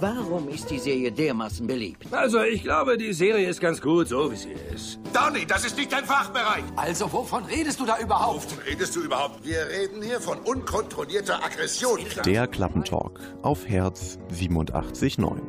Warum ist die Serie dermaßen beliebt? Also, ich glaube, die Serie ist ganz gut, so wie sie ist. Donny, das ist nicht dein Fachbereich. Also, wovon redest du da überhaupt? Wovon redest du überhaupt? Wir reden hier von unkontrollierter Aggression. Der Klappentalk auf Herz 87.9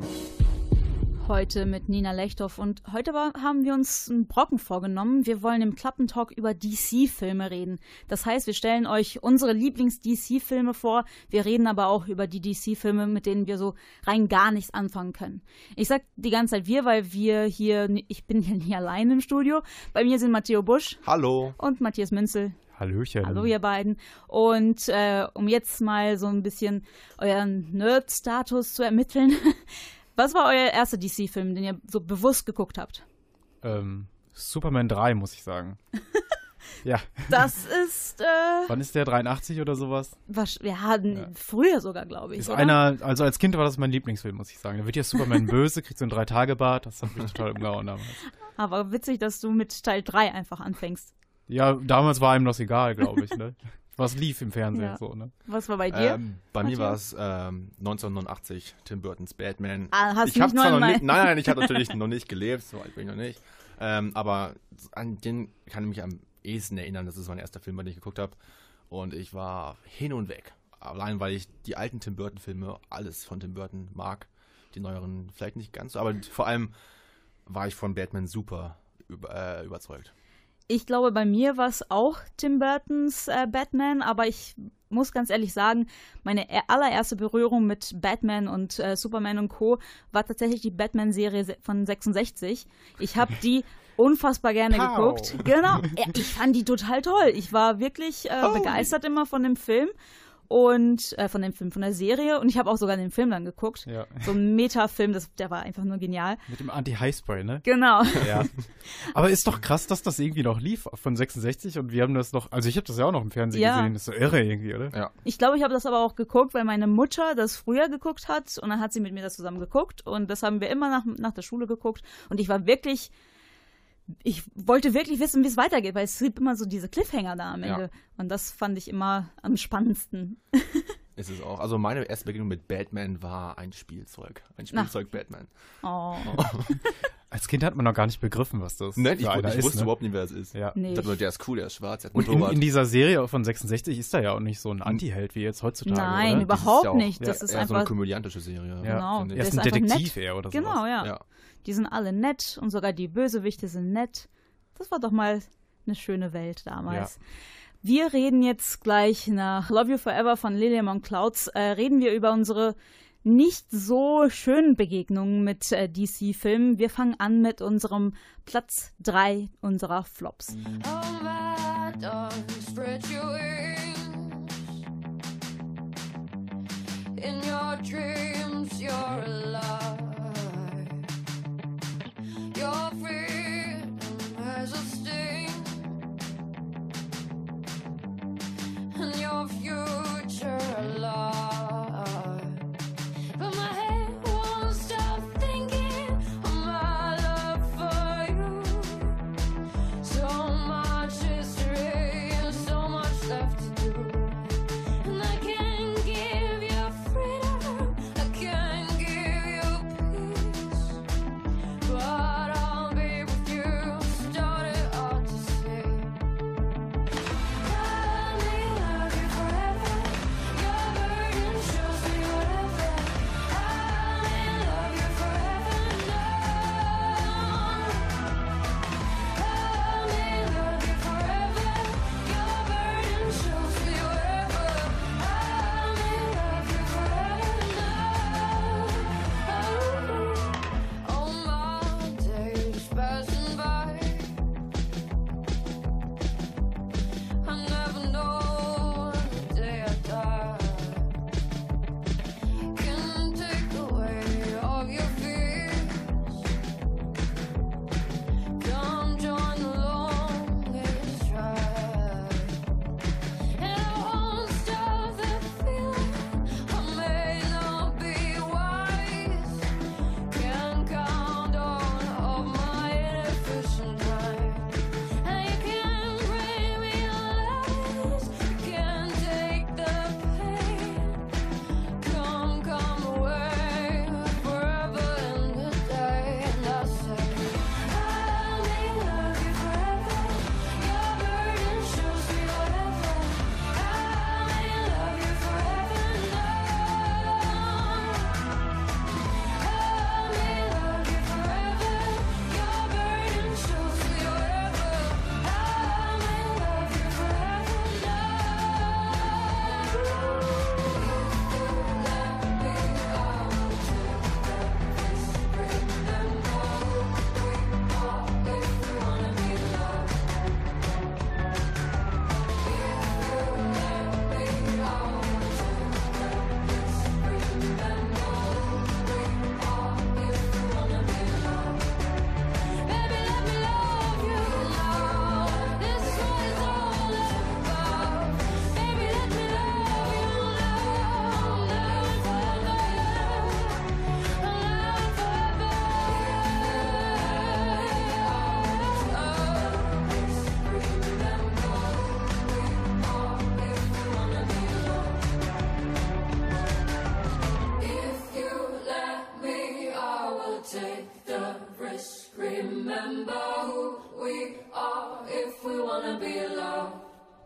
heute mit Nina Lechthoff und heute war, haben wir uns einen Brocken vorgenommen. Wir wollen im Klappentalk über DC-Filme reden. Das heißt, wir stellen euch unsere Lieblings-DC-Filme vor. Wir reden aber auch über die DC-Filme, mit denen wir so rein gar nichts anfangen können. Ich sag die ganze Zeit wir, weil wir hier, ich bin hier nicht allein im Studio. Bei mir sind Matteo Busch. Hallo. Und Matthias Münzel. Hallöchen. Hallo ihr beiden. Und äh, um jetzt mal so ein bisschen euren Nerd-Status zu ermitteln, Was war euer erster DC-Film, den ihr so bewusst geguckt habt? Ähm, Superman 3, muss ich sagen. ja. Das ist. Äh, Wann ist der? 83 oder sowas? Was, ja, ja. früher sogar, glaube ich. Ist oder? einer, also als Kind war das mein Lieblingsfilm, muss ich sagen. Da wird ja Superman böse, kriegt so ein Drei-Tage-Bart. Das hat mich total umgehauen damals. Aber witzig, dass du mit Teil 3 einfach anfängst. Ja, damals war ihm das egal, glaube ich. Ne? was lief im Fernsehen. Ja. So, ne? Was war bei dir? Ähm, bei Matthias? mir war es ähm, 1989, Tim Burtons Batman. Ah, hast ich du nicht noch nicht, Nein, nein, ich habe natürlich noch nicht gelebt, so alt bin ich noch nicht. Ähm, aber an den kann ich mich am ehesten erinnern. Das ist mein erster Film, den ich geguckt habe. Und ich war hin und weg. Allein, weil ich die alten Tim Burton-Filme, alles von Tim Burton mag. Die neueren vielleicht nicht ganz so, aber vor allem war ich von Batman super über, äh, überzeugt. Ich glaube, bei mir war es auch Tim Burtons äh, Batman, aber ich muss ganz ehrlich sagen, meine allererste Berührung mit Batman und äh, Superman und Co. war tatsächlich die Batman-Serie von 66. Ich habe die unfassbar gerne Pow. geguckt. Genau, ich fand die total toll. Ich war wirklich äh, oh. begeistert immer von dem Film und äh, von dem Film, von der Serie. Und ich habe auch sogar den Film dann geguckt. Ja. So ein Metafilm, das, der war einfach nur genial. Mit dem Anti-Highspray, ne? Genau. Ja. Aber ist doch krass, dass das irgendwie noch lief von 66 und wir haben das noch, also ich habe das ja auch noch im Fernsehen ja. gesehen. Das ist so irre irgendwie, oder? Ja. Ich glaube, ich habe das aber auch geguckt, weil meine Mutter das früher geguckt hat und dann hat sie mit mir das zusammen geguckt und das haben wir immer nach, nach der Schule geguckt und ich war wirklich ich wollte wirklich wissen, wie es weitergeht, weil es gibt immer so diese Cliffhanger da am Ende. Ja. Und das fand ich immer am spannendsten. Ist es auch. Also meine erste Begegnung mit Batman war ein Spielzeug. Ein Spielzeug Ach. Batman. Oh. Als Kind hat man noch gar nicht begriffen, was das Nein, ich, ich ist, wusste ne? überhaupt nicht, wer es ist. Ja. Nee. Ich dachte, der ist cool, der ist schwarz, der hat Und in, in, dieser Serie von 66 ist er ja auch nicht so ein Anti-Held wie jetzt heutzutage. Nein, oder? überhaupt ja nicht. Das ja, ist einfach so eine komödiantische Serie. Ja. Genau. Er ist ein Detektiv eher oder so. Genau, ja. ja. Die sind alle nett und sogar die Bösewichte sind nett. Das war doch mal eine schöne Welt damals. Ja. Wir reden jetzt gleich nach Love You Forever von Lilian on Clouds, äh, reden wir über unsere nicht so schönen Begegnungen mit äh, DC-Filmen. Wir fangen an mit unserem Platz 3 unserer Flops. Oh my dog, spread your wings. In your dreams, you're alive. Future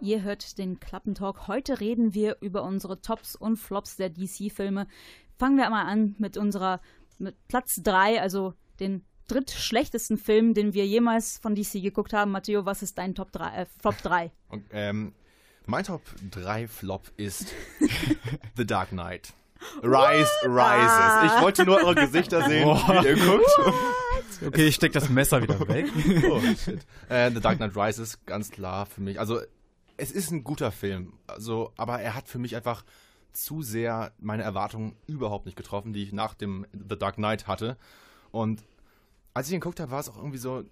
Ihr hört den Klappentalk. Heute reden wir über unsere Tops und Flops der DC-Filme. Fangen wir einmal an mit unserer mit Platz 3, also den drittschlechtesten Film, den wir jemals von DC geguckt haben. Matteo, was ist dein Top 3, äh, Flop 3? Und, ähm, mein Top 3 Flop ist The Dark Knight. Rise Rises. Ich wollte nur eure Gesichter sehen, wie ihr guckt. Okay, ich steck das Messer wieder weg. oh, shit. Äh, The Dark Knight Rises, ganz klar für mich. Also, es ist ein guter Film. Also, aber er hat für mich einfach zu sehr meine Erwartungen überhaupt nicht getroffen, die ich nach dem The Dark Knight hatte. Und als ich ihn geguckt habe, war es auch irgendwie so,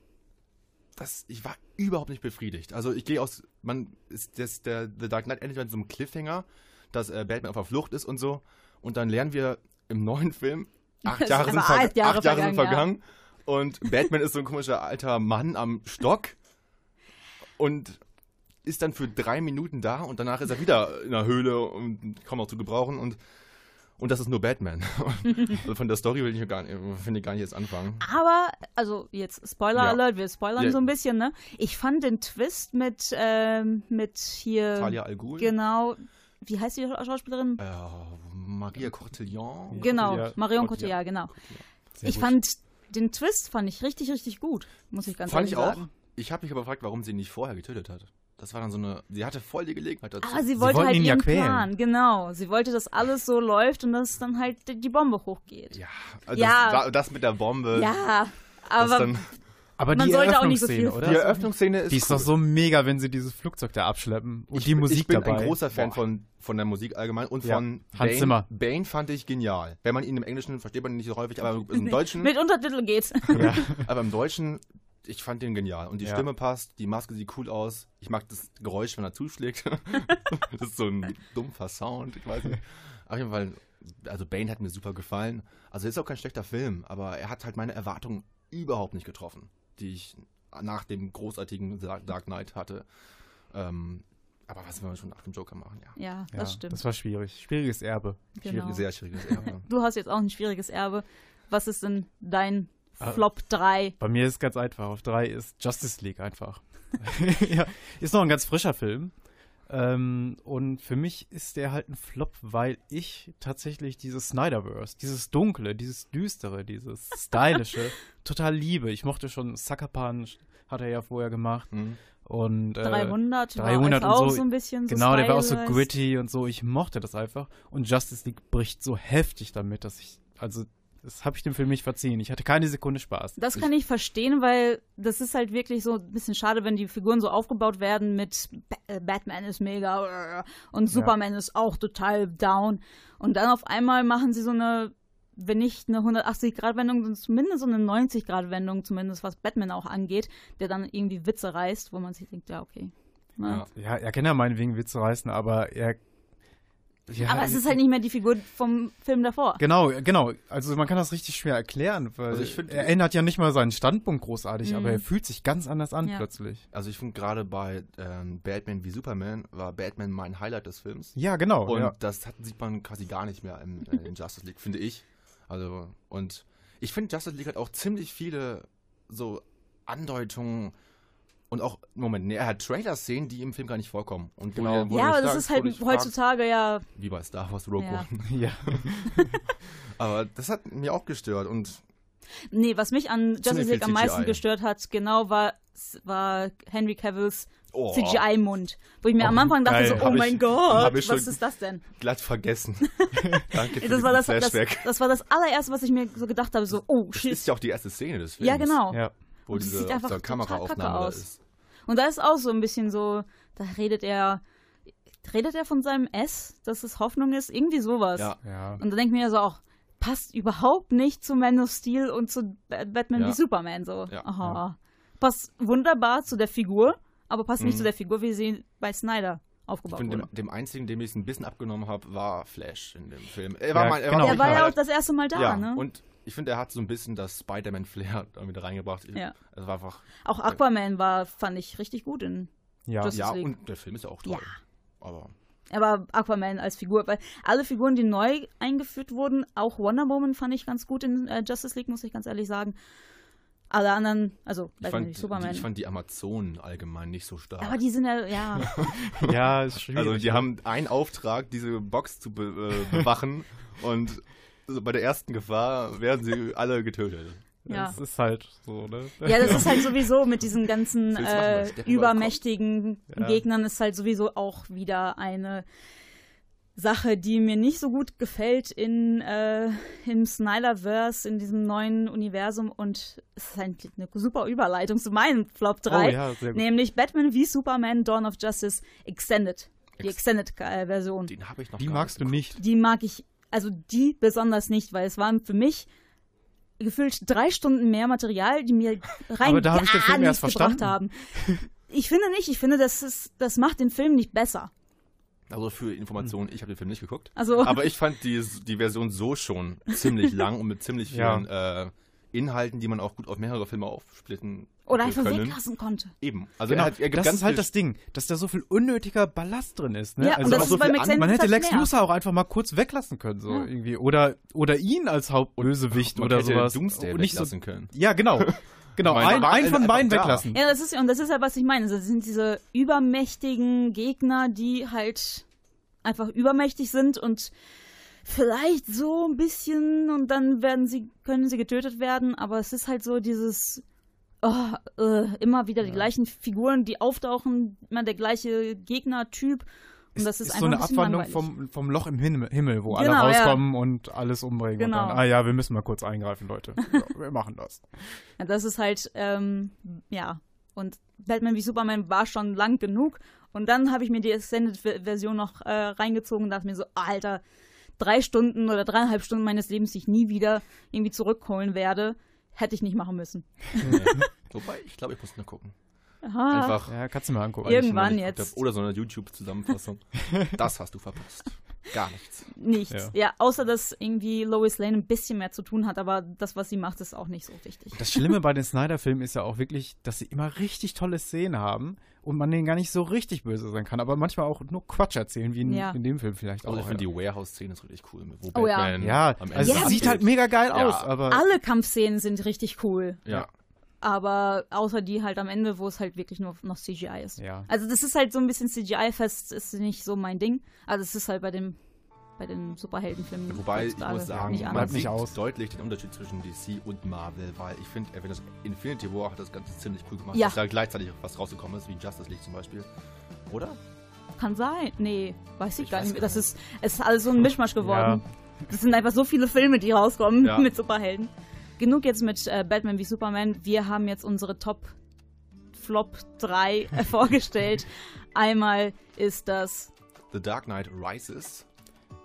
dass ich war überhaupt nicht befriedigt. Also ich gehe aus, man ist das, der The Dark Knight endet mit so einem Cliffhanger, dass äh, Batman auf der Flucht ist und so. Und dann lernen wir im neuen Film, acht Jahre, sind, acht Jahre, acht Jahre vergangen, sind vergangen. Ja. Und Batman ist so ein komischer alter Mann am Stock. Und ist dann für drei Minuten da und danach ist er wieder in der Höhle und kaum noch zu gebrauchen und und das ist nur Batman. also von der Story will ich gar nicht, finde ich gar nicht jetzt anfangen. Aber, also jetzt Spoiler ja. Alert, wir spoilern ja. so ein bisschen, ne? Ich fand den Twist mit, ähm, mit hier. Talia Al Ghul. Genau. Wie heißt die Schauspielerin? Äh, Maria Cortillon. Genau, Marion Cotillard, genau. ich gut. fand den Twist fand ich richtig, richtig gut, muss ich ganz fand ehrlich sagen. Fand ich auch. Ich habe mich aber gefragt, warum sie ihn nicht vorher getötet hat. Das war dann so eine, sie hatte voll die Gelegenheit dazu. Aber sie wollte sie halt ihn ihren ja Plan, genau. Sie wollte, dass alles so läuft und dass dann halt die Bombe hochgeht. Ja, also ja. Das, das, mit der Bombe. Ja, aber aber Man die Eröffnungsszene, so oder? Die Eröffnungsszene ist Die ist cool. doch so mega, wenn sie dieses Flugzeug da abschleppen und ich, die Musik dabei. Ich bin dabei. ein großer Fan von, von der Musik allgemein und ja. von Hans Bane. Zimmer. Bane fand ich genial. Wenn man ihn im Englischen versteht man ihn nicht so häufig, aber im Deutschen... Mit Untertitel geht's. Ja. aber im Deutschen ich fand den genial. Und die ja. Stimme passt, die Maske sieht cool aus. Ich mag das Geräusch, wenn er zuschlägt. das ist so ein dumpfer Sound, ich weiß nicht. Auf jeden Fall, also Bane hat mir super gefallen. Also ist auch kein schlechter Film, aber er hat halt meine Erwartungen überhaupt nicht getroffen, die ich nach dem großartigen Dark Knight hatte. Ähm, aber was wollen wir schon nach dem Joker machen, ja. Ja, das ja, stimmt. Das war schwierig. Schwieriges Erbe. Genau. Schwierig, sehr schwieriges Erbe. Du hast jetzt auch ein schwieriges Erbe. Was ist denn dein. Flop 3. Bei mir ist es ganz einfach. Auf 3 ist Justice League einfach. ja, ist noch ein ganz frischer Film. Ähm, und für mich ist der halt ein Flop, weil ich tatsächlich dieses Snyderverse, dieses Dunkle, dieses Düstere, dieses Stylische total liebe. Ich mochte schon Sucker Punch, hat er ja vorher gemacht. Mhm. Und, äh, 300, 300 war und so. so ein bisschen so Genau, der war auch so gritty und so. Ich mochte das einfach. Und Justice League bricht so heftig damit, dass ich, also das habe ich dem Film nicht verziehen. Ich hatte keine Sekunde Spaß. Das kann ich verstehen, weil das ist halt wirklich so ein bisschen schade, wenn die Figuren so aufgebaut werden mit äh, Batman ist mega und Superman ja. ist auch total down. Und dann auf einmal machen sie so eine, wenn nicht eine 180-Grad-Wendung, zumindest so eine 90-Grad-Wendung, zumindest was Batman auch angeht, der dann irgendwie Witze reißt, wo man sich denkt, ja, okay. Ja, ja er kann ja meinetwegen Witze reißen, aber er ja, aber es ist halt nicht mehr die Figur vom Film davor. Genau, genau. Also man kann das richtig schwer erklären, weil also find, er ändert ja nicht mal seinen Standpunkt großartig, mhm. aber er fühlt sich ganz anders an ja. plötzlich. Also ich finde gerade bei ähm, Batman wie Superman war Batman mein Highlight des Films. Ja, genau. Und ja. das hat, sieht man quasi gar nicht mehr in, äh, in Justice League, finde ich. Also und ich finde Justice League hat auch ziemlich viele so Andeutungen und auch, Moment, nee, er hat Trailer-Szenen, die im Film gar nicht vorkommen. Und genau. ja, aber das ist halt heutzutage ja. Wie bei Star Wars Rogue ja. One. ja. aber das hat mir auch gestört und. Nee, was mich an Justice League am meisten gestört hat, genau, war, war Henry Cavills oh. CGI-Mund. Wo ich mir oh, am Anfang dachte geil. so, oh mein ich, Gott, was ist das denn? Glatt vergessen. Danke für das war das, das, das, war das allererste, was ich mir so gedacht habe, so, oh shit. Das ist ja auch die erste Szene des Films. Ja, genau. Ja. Wo und diese sieht einfach Kameraaufnahme aus. ist. Und da ist auch so ein bisschen so, da redet er, redet er von seinem S, dass es Hoffnung ist, irgendwie sowas. Ja. ja. Und da denkt mir ja so auch, passt überhaupt nicht zu Man of Steel und zu Batman ja. wie Superman so. Ja. Aha. Passt wunderbar zu der Figur, aber passt mhm. nicht zu der Figur, wie sie bei Snyder aufgebaut ich finde, dem, dem, einzigen, dem ich es ein bisschen abgenommen habe, war Flash in dem Film. Er war, ja, mal, er genau. war, er war ja auch das erste Mal da, ja, ne? Und ich finde, er hat so ein bisschen das Spider-Man-Flair damit reingebracht. Ja. Es war einfach. Auch Aquaman war, fand ich richtig gut in ja. Justice ja, League. und der Film ist ja auch toll. Ja. Aber. Aber Aquaman als Figur, weil alle Figuren, die neu eingeführt wurden, auch Wonder Woman fand ich ganz gut in äh, Justice League, muss ich ganz ehrlich sagen. Alle anderen, also Ich fand, die, Superman. ich fand die Amazonen allgemein nicht so stark. aber die sind ja, ja, Ja, ist schwierig. also die haben einen Auftrag, diese Box zu be äh, bewachen und bei der ersten Gefahr werden sie alle getötet. ja. Das ist halt so, ne? Ja, das ist halt sowieso mit diesen ganzen äh, übermächtigen Ja. Gegnern ist halt sowieso auch wieder eine Sache, die mir nicht so gut gefällt in äh, im Snyderverse, in diesem neuen Universum und es ist eigentlich eine super Überleitung zu meinem Flop 3, Oh ja, nämlich Batman wie Superman Dawn of Justice Extended, die Ex- Extended-Version. Den habe ich noch Die gar magst du nicht. Die mag ich, also die besonders nicht, weil es waren für mich gefühlt drei Stunden mehr Material, die mir rein Aber da hab ich den gar Film nichts erst gebracht verstanden. haben. Ich finde nicht, ich finde, das, ist, das macht den Film nicht besser. Also für Informationen, ich habe den Film nicht geguckt. Also, Aber ich fand die, die Version so schon ziemlich lang und mit ziemlich Ja. vielen äh, Inhalten, die man auch gut auf mehrere Filme aufsplitten oder einfach können. weglassen konnte. Eben. Also Genau, er hat, er das ganz ist halt das Ding, dass da so viel unnötiger Ballast drin ist. Ne? Ja, und also das auch so ist viel an- Extended man hätte halt Lex. Luthor auch einfach mal kurz weglassen können, so Ja. irgendwie. Oder, oder ihn als Hauptbösewicht oder hätte sowas. Doomsday Und nicht so, weglassen können. ja, genau. Genau, ein, ein halt von beiden weglassen. Ja, das ist und das ist ja, was ich meine. Das sind diese übermächtigen Gegner, die halt einfach übermächtig sind und vielleicht so ein bisschen und dann werden sie, können sie getötet werden, aber es ist halt so dieses oh, äh, immer wieder die gleichen Figuren, die auftauchen, immer der gleiche Gegnertyp. Und das ist, ist einfach so eine ein Abwandlung vom, vom Loch im Himmel, Himmel wo Genau, alle ja. rauskommen und alles umbringen. Genau. Und dann, ah ja, wir müssen mal kurz eingreifen, Leute. Ja, wir machen das. Ja, das ist halt, ähm, ja. Und Batman wie Superman war schon lang genug. Und dann habe ich mir die Extended-Version noch äh, reingezogen und dachte mir so, Alter, drei Stunden oder dreieinhalb Stunden meines Lebens, die ich nie wieder irgendwie zurückholen werde, hätte ich nicht machen müssen. Wobei, ich glaube, ich muss nur gucken. Aha. Einfach. Ja, kannst du mal angucken. Irgendwann jetzt. hab. Oder so eine YouTube-Zusammenfassung. das hast du verpasst. Gar nichts. Nichts. Ja. Ja. außer dass irgendwie Lois Lane ein bisschen mehr zu tun hat, aber das, was sie macht, ist auch nicht so wichtig. Das Schlimme bei den Snyder-Filmen ist ja auch wirklich, dass sie immer richtig tolle Szenen haben und man denen gar nicht so richtig böse sein kann, aber manchmal auch nur Quatsch erzählen, wie in, Ja. in dem Film vielleicht Also auch. ich finde ja. die Warehouse-Szene ist richtig cool. Wo Oh ja. Batman ja, am Ende also Ja, es sieht halt mega geil Ja. aus, aber Alle Kampfszenen sind richtig cool. Ja. Aber außer die halt am Ende, wo es halt wirklich nur noch CGI ist. Ja. Also das ist halt so ein bisschen CGI-fest, ist nicht so mein Ding. Also es ist halt bei dem bei den Superheldenfilmen. Wobei, ich muss sagen, nicht man nicht sieht aus. deutlich den Unterschied zwischen DC und Marvel, weil ich finde, Avengers Infinity War hat das Ganze ziemlich cool gemacht, Ja. dass da gleichzeitig was rausgekommen ist, wie Justice League zum Beispiel. Oder? Kann sein. Nee, weiß ich, Ich gar weiß nicht gar Das ist, es ist alles so ein Mischmasch geworden. Ja. Das sind einfach so viele Filme, die rauskommen Ja. mit Superhelden. Genug jetzt mit äh, Batman wie Superman. Wir haben jetzt unsere Top Flop 3 äh, vorgestellt. Einmal ist das The Dark Knight Rises.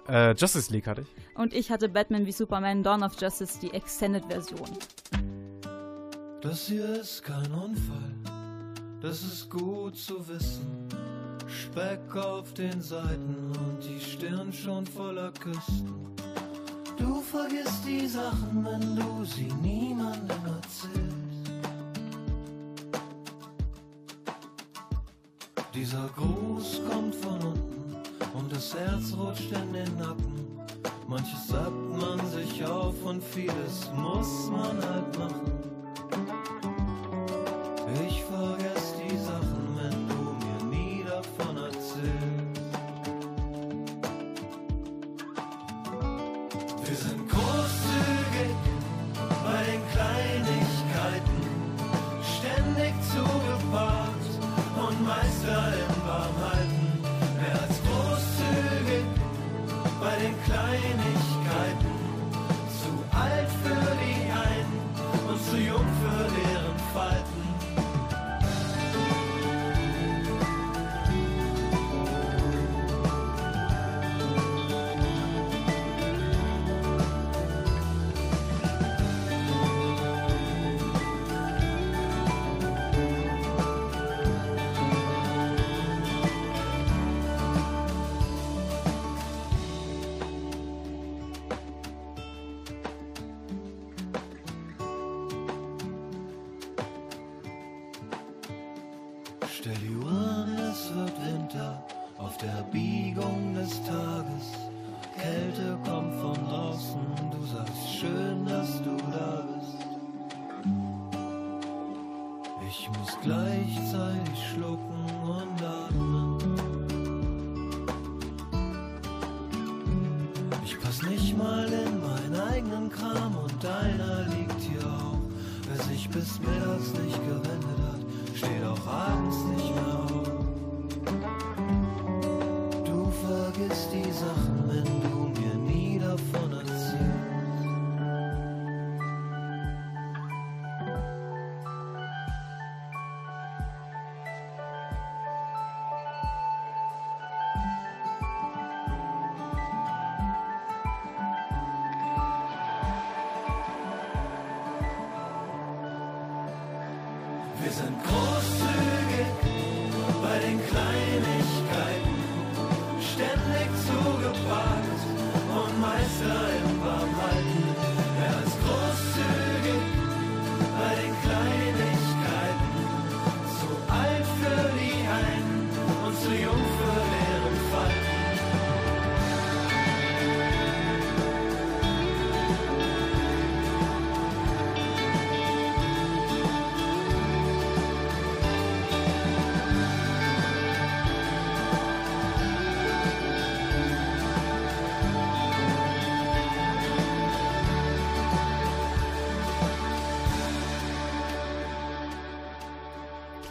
äh, Justice League hatte ich. und ich hatte Batman wie Superman Dawn of Justice, die Extended-Version. Das hier ist kein Unfall, das ist gut zu wissen. Speck auf den Seiten und die Stirn schon voller Küsten. Du vergisst die Sachen, wenn du sie niemandem erzählst. Dieser Gruß kommt von unten und das Herz rutscht in den Nacken. Manches sagt man sich auf und vieles muss man halt machen. Ich vergess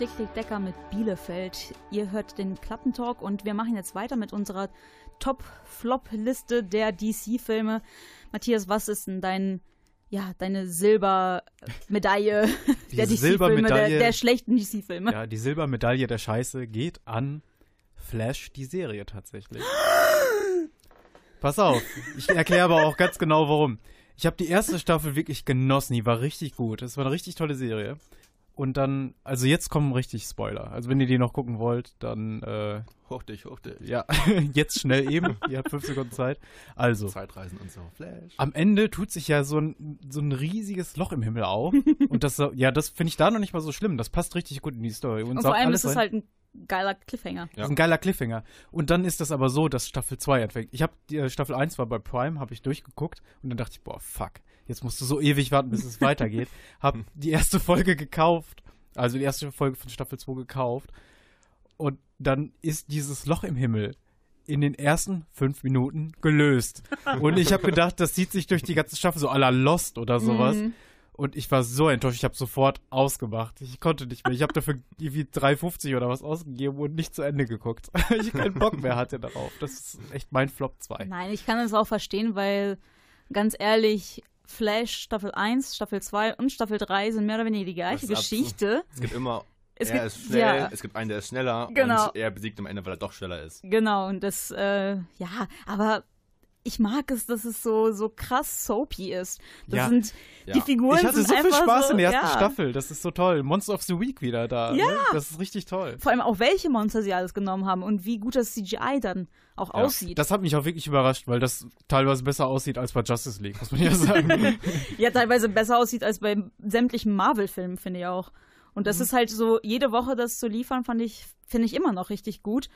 Klick, Decker mit Bielefeld. Ihr hört den Klappentalk und wir machen jetzt weiter mit unserer Top-Flop-Liste der DC-Filme. Matthias, was ist denn dein, ja, deine Silbermedaille der DC-Filme, der, Silbermedaille- der schlechten DC-Filme? Ja, die Silbermedaille der Scheiße geht an Flash, die Serie tatsächlich. Pass auf, ich erkläre aber auch ganz genau warum. Ich habe die erste Staffel wirklich genossen, die war richtig gut. Es war eine richtig tolle Serie. Und dann, also jetzt kommen richtig Spoiler. Also wenn ihr die noch gucken wollt, dann äh, Hoch dich, hoch dich. ja, jetzt schnell eben. ihr habt fünf Sekunden Zeit. Also, Zeitreisen und so. Flash. am Ende tut sich ja so ein, so ein riesiges Loch im Himmel auf. Und das, so- ja, das finde ich da noch nicht mal so schlimm. Das passt richtig gut in die Story. Und, Und vor allem alles ist es halt ein geiler Cliffhanger. Das ist ein geiler Cliffhanger. Und dann ist das aber so, dass Staffel 2 anfängt. Ich habe die äh, Staffel 1 war bei Prime, habe ich durchgeguckt und dann dachte ich, boah, fuck, jetzt musst du so ewig warten, bis es weitergeht. Hab die erste Folge gekauft, also die erste Folge von Staffel 2 gekauft und dann ist dieses Loch im Himmel in den ersten fünf Minuten gelöst. Und ich habe gedacht, das zieht sich durch die ganze Staffel so à la Lost oder sowas. Mhm. Und ich war so enttäuscht, ich habe sofort ausgemacht. Ich konnte nicht mehr. Ich habe dafür irgendwie 3,50 oder was ausgegeben und nicht zu Ende geguckt. ich keinen Bock mehr hatte darauf. Das ist echt mein Flop 2. Nein, ich kann es auch verstehen, weil ganz ehrlich, Flash Staffel 1, Staffel 2 und Staffel 3 sind mehr oder weniger die gleiche Geschichte. Es gibt immer, Es er gibt- ist schnell, ja. es gibt einen, der ist schneller Genau. und er besiegt am Ende, weil er doch schneller ist. Genau, und das, äh, ja, aber ich mag es, dass es so, so krass soapy ist. Das Ja. sind, die Ja. Figuren Ich hatte so viel Spaß so, in der ersten ja. Staffel. Das ist so toll. Monster of the Week wieder da. Ja. Ne? Das ist richtig toll. Vor allem auch welche Monster sie alles genommen haben und wie gut das CGI dann auch aussieht. Das hat mich auch wirklich überrascht, weil das teilweise besser aussieht als bei Justice League, muss man ja sagen. ja, teilweise besser aussieht als bei sämtlichen Marvel-Filmen, finde ich auch. Und Mhm. das ist halt so, jede Woche das zu liefern, fand ich, finde ich immer noch richtig gut.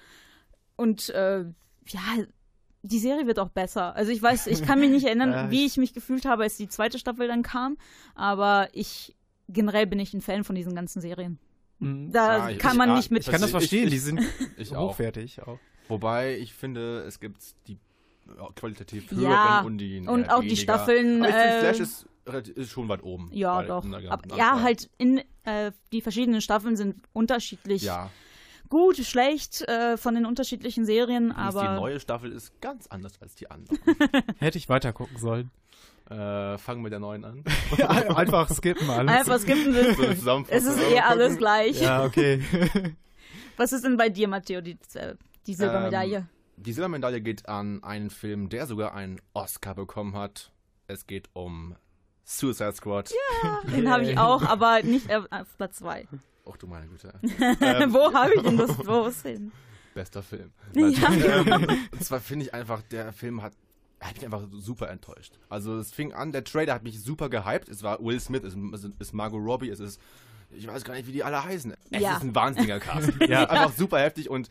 Und äh, ja, die Serie wird auch besser. Also ich weiß, ich kann mich nicht erinnern, Ja, wie ich- ich mich gefühlt habe, als die zweite Staffel dann kam, aber ich generell bin ich ein Fan von diesen ganzen Serien. Mhm. Da Ja, ich- kann ich- man ah, nicht mit. Ich kann das Ich- verstehen, ich- die sind Ich auch. hochwertig auch. Wobei ich finde, es gibt die qualitativ höheren Ja, und die und eher auch die weniger. Staffeln, Aber ich finde, äh, Flash ist, ist schon weit oben. ja, doch. Aber, ja, halt in äh, die verschiedenen Staffeln sind unterschiedlich Ja, gut, schlecht äh, von den unterschiedlichen Serien, aber die neue Staffel ist ganz anders als die andere. Hätte ich weiter gucken sollen. äh, fangen wir der neuen an. Einfach skippen alles. einfach skippen wir. So. Es ist eh alles gleich. Ja, okay. Was ist denn bei dir, Matteo, die, äh, die Silbermedaille? Ähm, die Silbermedaille geht an einen Film, der sogar einen Oscar bekommen hat. Es geht um Suicide Squad. Den habe ich auch, aber nicht auf auf Platz 2. Och du meine Güte. Ähm, Wo habe ich denn das? Wo ist hin? Bester Film. Ja. ähm, und zwar finde ich einfach, der Film hat, hat mich einfach super enttäuscht. Also es fing an, der Trailer hat mich super gehypt. Es war Will Smith, es ist, Margot Robbie, es ist, ich weiß gar nicht, wie die alle heißen. Es Ja. ist ein wahnsinniger Cast. Ja. Einfach super heftig und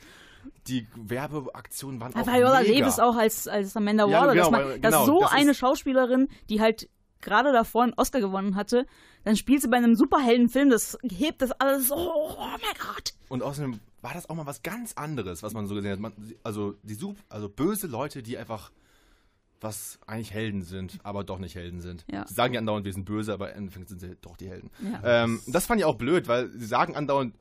Die Werbeaktionen waren Ja, auch Viola mega. Davis auch als, als Amanda Ja, Waller. genau, dass, man, dass genau, so das eine ist- Schauspielerin, die halt gerade davor einen Oscar gewonnen hatte, dann spielt sie bei einem Superheldenfilm, das hebt das alles so, oh mein Gott. Und außerdem war das auch mal was ganz anderes, was man so gesehen hat. Man, also die Sup also böse Leute, die einfach was eigentlich Helden sind, aber doch nicht Helden sind. Ja. Sie sagen ja andauernd, wir sind böse, aber im Endeffekt sind sie doch die Helden. Ja. Ähm, das fand ich auch blöd, weil sie sagen andauernd,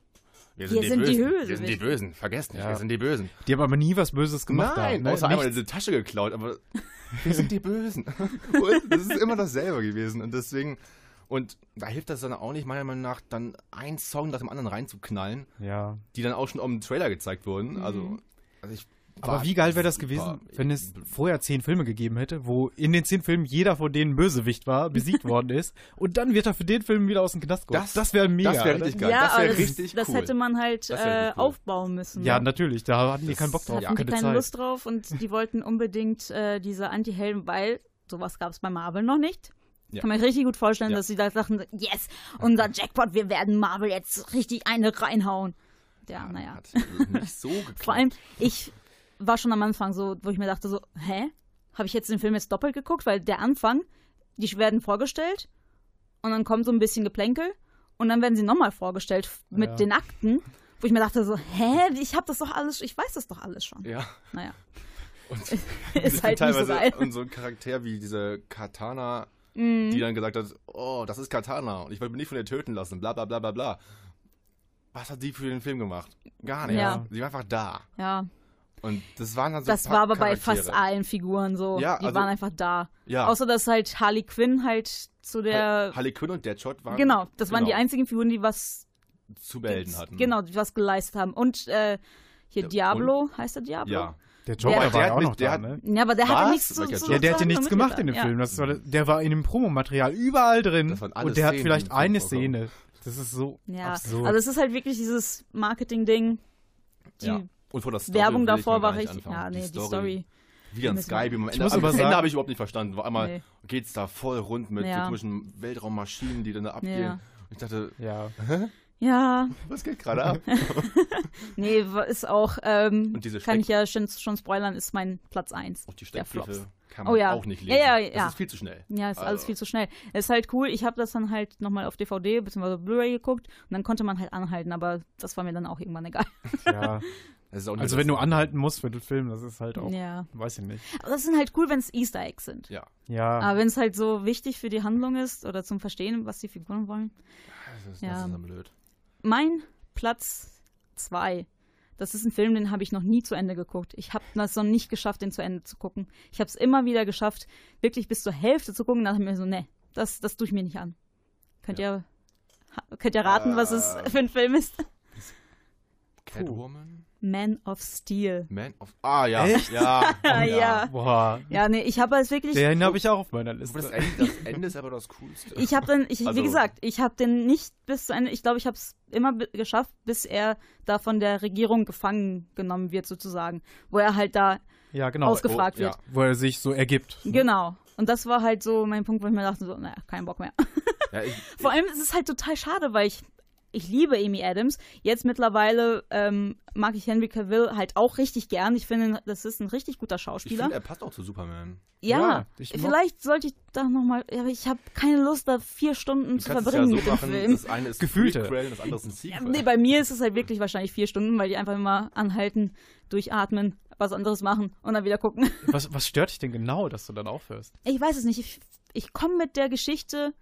wir sind, Wir die, sind die Bösen. Bösen, wir sind die? Bösen. Vergesst nicht, Ja. wir sind die Bösen. Die haben aber nie was Böses gemacht. Nein, da, ne? außer einmal Nichts. diese Tasche geklaut, aber wir sind die Bösen. das ist immer dasselbe gewesen und deswegen und da hilft das dann auch nicht, meiner Meinung nach, dann einen Song nach dem anderen reinzuknallen, Ja. die dann auch schon auf dem Trailer gezeigt wurden. Also, also ich Aber wie geil wäre das gewesen, wenn es vorher zehn Filme gegeben hätte, wo in den zehn Filmen jeder von denen Bösewicht war, besiegt worden ist und dann wird er für den Film wieder aus dem Knast geholt. Das- das wäre mega. das wär oder? richtig geil. ja, das aber wär das, richtig das cool. hätte man halt Das äh, cool. aufbauen müssen. Ja, ne? natürlich, da hatten die Das keinen Bock drauf. hatten die keine keine Zeit. Lust drauf und die wollten unbedingt äh, diese Anti-Helden, weil sowas gab es bei Marvel noch nicht. Ja. Kann mir richtig gut vorstellen, Ja. dass sie da dachten, yes, unser Jackpot, wir werden Marvel jetzt richtig eine reinhauen. Ja, naja. Hat also nicht so geklappt. Vor allem, ich war schon am Anfang so, wo ich mir dachte so, hä? Habe ich jetzt den Film jetzt doppelt geguckt? Weil der Anfang, die werden vorgestellt und dann kommt so ein bisschen Geplänkel und dann werden sie nochmal vorgestellt mit Ja. den Akten, wo ich mir dachte so, hä? Ich habe das doch alles, ich weiß das doch alles schon. Ja. Naja, Und ist halt nicht so geil. Und so ein Charakter wie diese Katana, Mhm. die dann gesagt hat, oh, das ist Katana und ich wollte mich nicht von ihr töten lassen, bla bla bla bla bla. Was hat die für den Film gemacht? Gar nichts. Ja. Sie war einfach da. Ja, Und das waren dann so das war aber bei fast allen Figuren so. Ja, die also- waren einfach da. Ja. Außer dass halt Harley Quinn halt zu der. Harley Quinn und Deadshot waren genau, das waren die genau, einzigen Figuren, die was zu melden hatten. Genau, die was geleistet haben. Und äh, hier Diablo, heißt der Diablo? Ja. Der Joker der war ja hat auch noch der da, hat- ne? Ja, aber der hatte Was? nichts zu, zu? Ja, der hatte nichts gemacht in dem ja. Film. Das war, der war in dem Promomaterial überall drin. Das waren alle Und der hat Szenen, vielleicht die im Film eine. Szene. Das ist so Ja, absurd. also es ist halt wirklich dieses Marketing-Ding. Die Ja. Und vor der Story Werbung will ich davor war richtig. anfangen. Ja, nee, die Story. Wie an Skype, am Ich Ende, am aber Ende habe ich überhaupt nicht verstanden. War einmal Nee. geht's da voll rund mit Ja. so komischen Weltraummaschinen, die dann da abgehen. Ja. Und ich dachte, ja. Ja, was geht gerade ab? nee, ist auch, ähm, Und diese kann Steck- ich ja schon, schon spoilern, ist mein Platz 1. Und die. Steckbriefe kann man Oh ja. auch nicht Ja, lesen. ja, ja. Das ist viel zu schnell. Ja, ist alles Also. viel zu schnell. Ist halt cool. Ich habe das dann halt nochmal auf DVD bzw. Blu-ray geguckt und dann konnte man halt anhalten, aber das war mir dann auch irgendwann egal. ja. Das auch Also das- wenn du anhalten musst für den Film, das ist halt auch, Ja. weiß ich nicht. Aber das sind halt cool, wenn es Easter Eggs sind. Ja, Ja, Aber wenn es halt so wichtig für die Handlung ist oder zum Verstehen, was die Figuren wollen. das ist, Ja. das ist dann blöd. Mein Platz 2. Das ist ein Film, den habe ich noch nie zu Ende geguckt. Ich habe das noch nicht geschafft, den zu Ende zu gucken. Ich habe es immer wieder geschafft, wirklich bis zur Hälfte zu gucken. Dann habe ich mir so, ne, das, das tue ich mir nicht an. Könnt ihr ha- könnt ihr raten, was es Äh. für ein Film ist? Catwoman? Man of Steel. Man of... Ah, ja. Echt? Ja. Ah, ja. boah. Ja, nee, ich habe es wirklich. Den habe ich auch auf meiner Aber Das Liste. Ende, das Ende ist aber das Coolste. Ich habe dann, ich, Also- wie gesagt, ich habe den nicht bis zu Ende, ich glaube, ich habe es immer geschafft, bis er da von der Regierung gefangen genommen wird, sozusagen. Wo er halt da Ja, genau. ausgefragt oh, ja. wird. Wo er sich so ergibt. Genau. Und das war halt so mein Punkt, wo ich mir dachte, so, naja, kein Bock mehr. ja, ich, Vor allem ist es halt total schade, weil ich, ich liebe Amy Adams. Jetzt mittlerweile ähm, mag ich Henry Cavill halt auch richtig gern. Ich finde, das ist ein richtig guter ich Schauspieler. finde, er passt auch zu Superman. ja, Ja, ich vielleicht sollte ich da nochmal, aber ich habe keine Lust, da vier Stunden Du zu verbringen ja mit so dem machen, Film. das eine ist Gefühlte. Prequel, das andere ist ein Ja, Sequel. nee, bei mir ist es halt wirklich wahrscheinlich vier Stunden, weil die einfach immer anhalten, durchatmen, was anderes machen und dann wieder gucken. Was, was stört dich denn genau, dass du dann aufhörst? Ich weiß es nicht. Ich, ich komme mit der Geschichte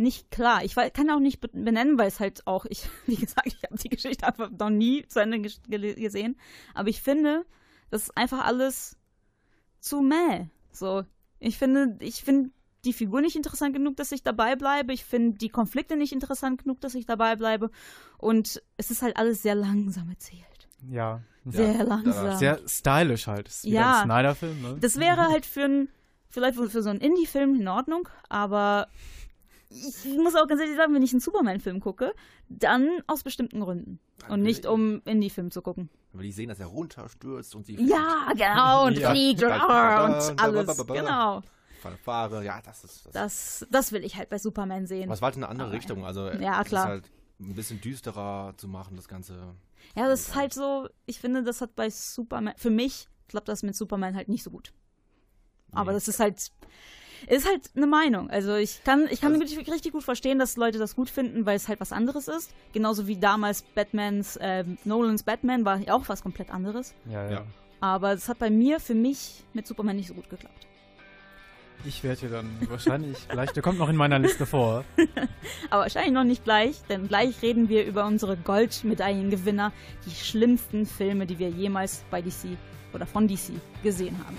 nicht klar. Ich kann auch nicht be- benennen, weil es halt auch, ich, wie gesagt, ich habe die Geschichte einfach noch nie zu Ende gesehen. Aber ich finde, das ist einfach alles zu mäh. So, ich finde, ich finde die Figur nicht interessant genug, dass ich dabei bleibe. Ich finde die Konflikte nicht interessant genug, dass ich dabei bleibe. Und es ist halt alles sehr langsam erzählt. Ja. Sehr langsam. Sehr stylisch halt. Ist Ja. ein Snyder-Film, ne? Das wäre halt für ein, vielleicht für so einen Indie-Film in Ordnung, aber ich muss auch ganz ehrlich sagen, wenn ich einen Superman-Film gucke, dann aus bestimmten Gründen. Und nicht um Indie-Film zu gucken. Weil die sehen, dass er runterstürzt und sie Ja, genau, und Ja. fliegt und, alles. Genau. Fanfare, ja, das ist. Das Das, das will ich halt bei Superman sehen. Aber es war halt eine andere Aber- Richtung. Also, Ja, klar. Ist halt, ein bisschen düsterer zu machen, das Ganze. Ja, das ist halt so, ich finde, das hat bei Superman, für mich klappt das mit Superman halt nicht so gut. Aber das ist halt, ist halt eine Meinung. Also ich kann, ich kann wirklich richtig gut verstehen, dass Leute das gut finden, weil es halt was anderes ist. Genauso wie damals Batmans, äh, Nolans Batman war auch was komplett anderes. Ja, ja. Ja. Aber es hat bei mir, für mich, mit Superman nicht so gut geklappt. Ich werde hier dann wahrscheinlich gleich, der kommt noch in meiner Liste vor. Aber wahrscheinlich noch nicht gleich, denn gleich reden wir über unsere Goldmedaillengewinner, die schlimmsten Filme, die wir jemals bei DC oder von DC gesehen haben.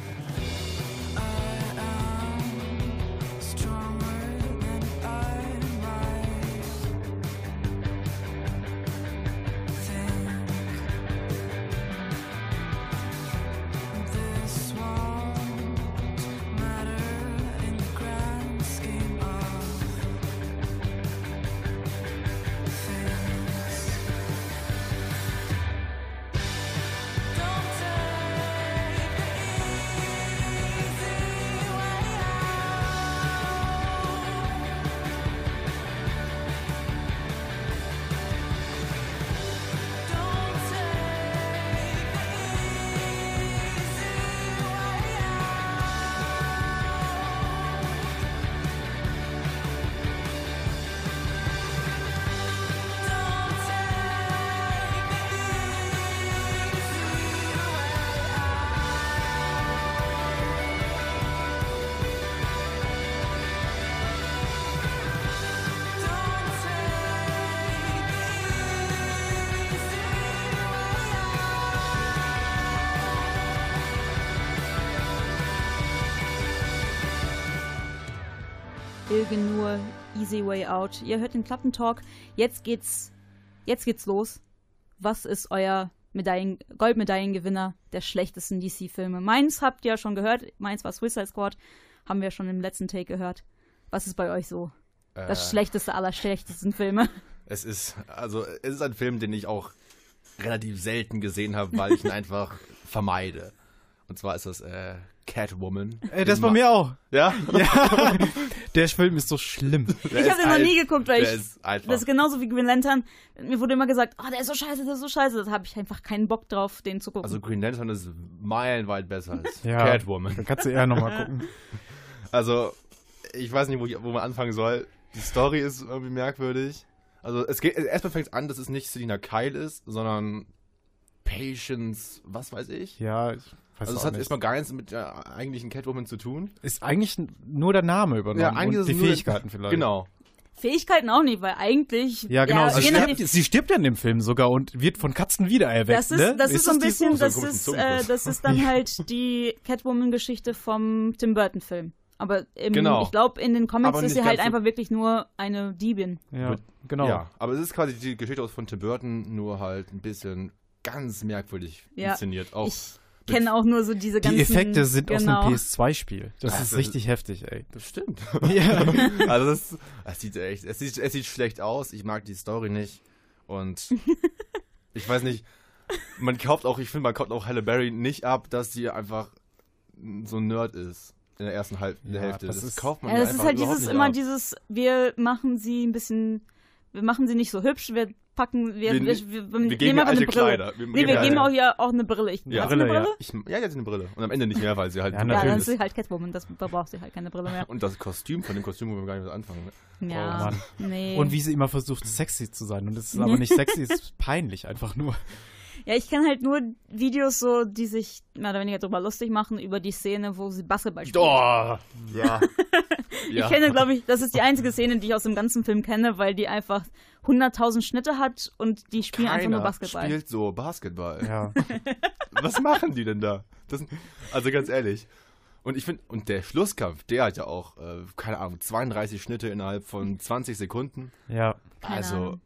Easy Way Out. Ihr hört den Klappentalk. Jetzt geht's, jetzt geht's los. Was ist euer Medaillen, Goldmedaillengewinner der schlechtesten DC-Filme? Meins habt ihr ja schon gehört. Meins war Suicide Squad. Haben wir schon im letzten Take gehört. Was ist bei euch so? Das Äh, schlechteste aller schlechtesten Filme. Es ist, also, es ist ein Film, den ich auch relativ selten gesehen habe, weil ich ihn einfach vermeide. Und zwar ist das äh, Catwoman. Ey, das bei mir auch. Ja? Ja. Der Film ist so schlimm. Der Ich habe den noch nie geguckt, weil Der ich. ist. Das ist genauso wie Green Lantern. Mir wurde immer gesagt, oh, der ist so scheiße, der ist so scheiße. Da habe ich einfach keinen Bock drauf, den zu gucken. Also Green Lantern ist meilenweit besser als Ja. Catwoman. Da kannst du eher nochmal gucken. Also, ich weiß nicht, wo, ich, wo man anfangen soll. Die Story ist irgendwie merkwürdig. Also, es geht, erstmal fängt es an, dass es nicht Selina Kyle ist, sondern Patience, was weiß ich. Ja, ich Also, es hat nicht. erstmal gar nichts mit der eigentlichen Catwoman zu tun. Ist eigentlich nur der Name übernommen eigentlich und ist die Fähigkeiten vielleicht. Genau. Fähigkeiten auch nicht, weil eigentlich. Ja, genau. je sie, stirbt, sie stirbt ja in dem Film sogar und wird von Katzen wiedererweckt. Das ist, ne? das ist so ein bisschen, das So ist, äh, das ist dann halt die Catwoman-Geschichte vom Tim Burton-Film. Aber im, Genau. ich glaube, in den Comics Aber ist sie halt so- einfach wirklich nur eine Diebin. Ja, genau. Ja, aber es ist quasi die Geschichte aus von Tim Burton, nur halt ein bisschen ganz merkwürdig Ja. inszeniert. Auch Ich kenne auch nur so diese ganzen. Die Effekte sind genau. aus einem PS2-Spiel. Das Ja, ist das- richtig heftig, ey. Das stimmt. Ja. also das, es sieht echt, es sieht, es sieht schlecht aus. Ich mag die Story nicht und ich weiß nicht. Man kauft auch, ich finde, man kauft auch Halle Berry nicht ab, dass sie einfach so ein Nerd ist in der ersten Halb Ja, Hälfte. das Das, ist- kauft man Ja, ihr das ist halt dieses immer ab. dieses, wir machen sie ein bisschen, wir machen sie nicht so hübsch, wir packen, wir, Wir- wir, wir, wir geben eine alte Brille. Kleider. Wir nee, geben wir geben auch ja auch eine Brille. Ich, Ja, sie eine Brille, ja. Brille? Ich, ja, jetzt eine Brille. Und am Ende nicht mehr, weil sie halt Ja, so Ja, dann ist sie halt Catwoman, das, da braucht sie halt keine Brille mehr. Und das Kostüm, von dem Kostüm wollen wir gar nicht was anfangen. ne? Ja, Oh Mann. nee. Und wie sie immer versucht, sexy zu sein. Und es ist aber nicht sexy, es ist peinlich einfach nur. Ja, ich kenne halt nur Videos so, die sich mehr oder weniger drüber lustig machen, über die Szene, wo sie Basketball spielt. Oh, ja. Ich kenne, glaube ich, das ist die einzige Szene, die ich aus dem ganzen Film kenne, weil die einfach 100.000 Schnitte hat und die spielen einfach nur Keiner Basketball. spielt so Basketball. Ja. Was machen die denn da? Das, also ganz ehrlich. Und ich finde, und der Schlusskampf, der hat ja auch, äh, keine Ahnung, 32 Schnitte innerhalb von 20 Sekunden. Ja. Keine also, Ahnung.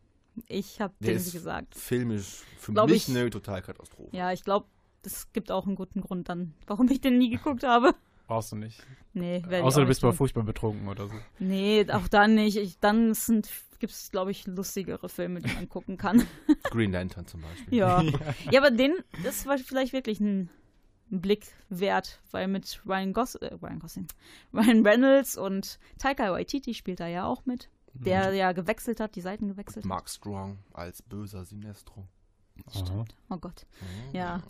Ich habe dem ist gesagt. filmisch für Glaub mich ich- eine Totalkatastrophe. Ja, ich glaube, es gibt auch einen guten Grund dann, warum ich den nie geguckt habe. Brauchst du nicht. Nee, werde ich Außer du bist mal furchtbar betrunken oder so. Nee, auch dann nicht. Ich, dann sind, gibt's, glaube ich, lustigere Filme, die man gucken kann. Green Lantern zum Beispiel. ja. ja, aber den, das war vielleicht wirklich ein, ein Blick wert, weil mit Ryan, Gos äh, Ryan Gosling, Ryan Reynolds und Taika Waititi spielt er ja auch mit. der ja gewechselt hat, die Seiten gewechselt hat. Mark Strong als böser Sinestro. Aha. Oh Gott. Ja.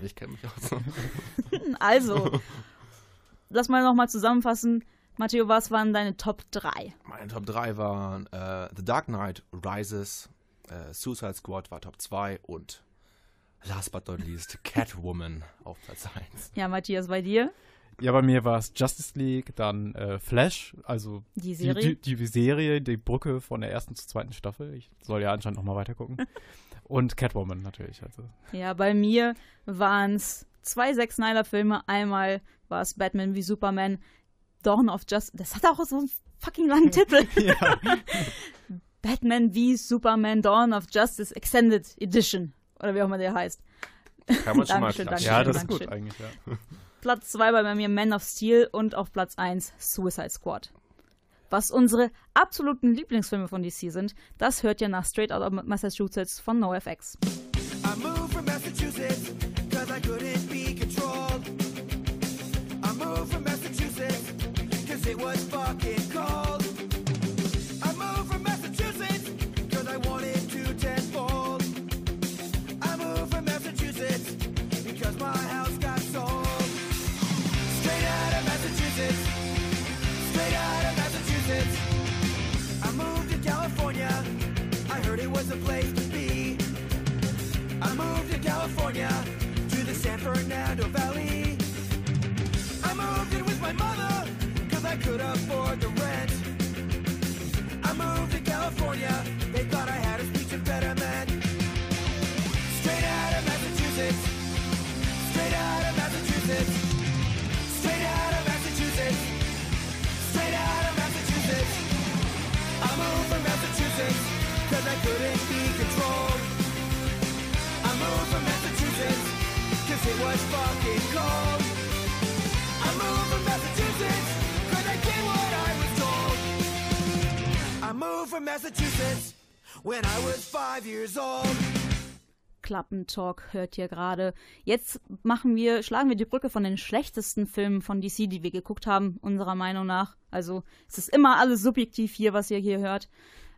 Ich kenne mich aus. Also, lass mal nochmal zusammenfassen. Matteo, was waren deine Top 3? Meine Top 3 waren äh, The Dark Knight Rises, äh, Suicide Squad war Top 2 und last but not least Catwoman auf Platz 1. Ja, Matthias, bei dir? Ja, bei mir war es Justice League, dann äh, Flash, also Die Serie? Die, die, Serie, die Brücke von der ersten zur zweiten Staffel. Ich soll ja anscheinend nochmal weitergucken. Und Catwoman natürlich. Also. Ja, bei mir waren es zwei Zack Snyder-Filme. Einmal war es Batman wie Superman, Dawn of Justice. Das hat auch so einen fucking langen Titel. Ja. Batman wie Superman Dawn of Justice Extended Edition. Oder wie auch immer der heißt. Kann man schon mal Dankeschön, ja, das ist gut Dankeschön. eigentlich, ja. Platz 2 war bei mir Man of Steel und auf Platz 1 Suicide Squad. Was unsere absoluten Lieblingsfilme von DC sind, das hört ihr nach Straight Outta Massachusetts von NoFX. I moved from Massachusetts because I couldn't be I moved from Massachusetts because I wanted to. I moved from Massachusetts because my house got sold. Straight out of Massachusetts. Straight out of Massachusetts. I moved to California. I heard it was a place to be. I moved to California California, they thought I had a speech impediment. Straight out of Massachusetts, straight out of Massachusetts, straight out of Massachusetts, straight out of Massachusetts. I moved from Massachusetts because I couldn't be controlled. I moved from Massachusetts Cause it was fucking cold Massachusetts When I was five years old Klappentalk hört ihr gerade. Jetzt machen wir, schlagen wir die Brücke von den schlechtesten Filmen von DC, die wir geguckt haben, unserer Meinung nach. Also es ist immer alles subjektiv hier, was ihr hier hört.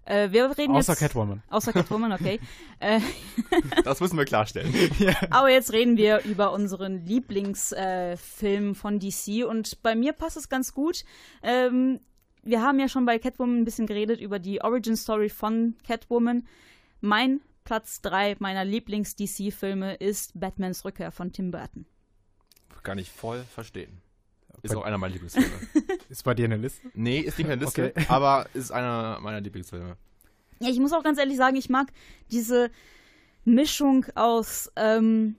Äh, wir reden Außer jetzt, Catwoman. Außer Catwoman, okay. äh, Das müssen wir klarstellen. aber jetzt reden wir über unseren Lieblingsfilm äh, von DC und bei mir passt es ganz gut. Ähm, wir haben ja schon bei Catwoman ein bisschen geredet über die Origin Story von Catwoman. Mein Platz 3 meiner Lieblings-DC-Filme ist Batmans Rückkehr von Tim Burton. Kann ich voll verstehen. Ist auch einer meiner Lieblingsfilme. Ist bei dir eine Liste? nee, ist nicht meine Liste, Okay. aber ist einer meiner Lieblingsfilme. Ja, ich muss auch ganz ehrlich sagen, ich mag diese Mischung aus ähm,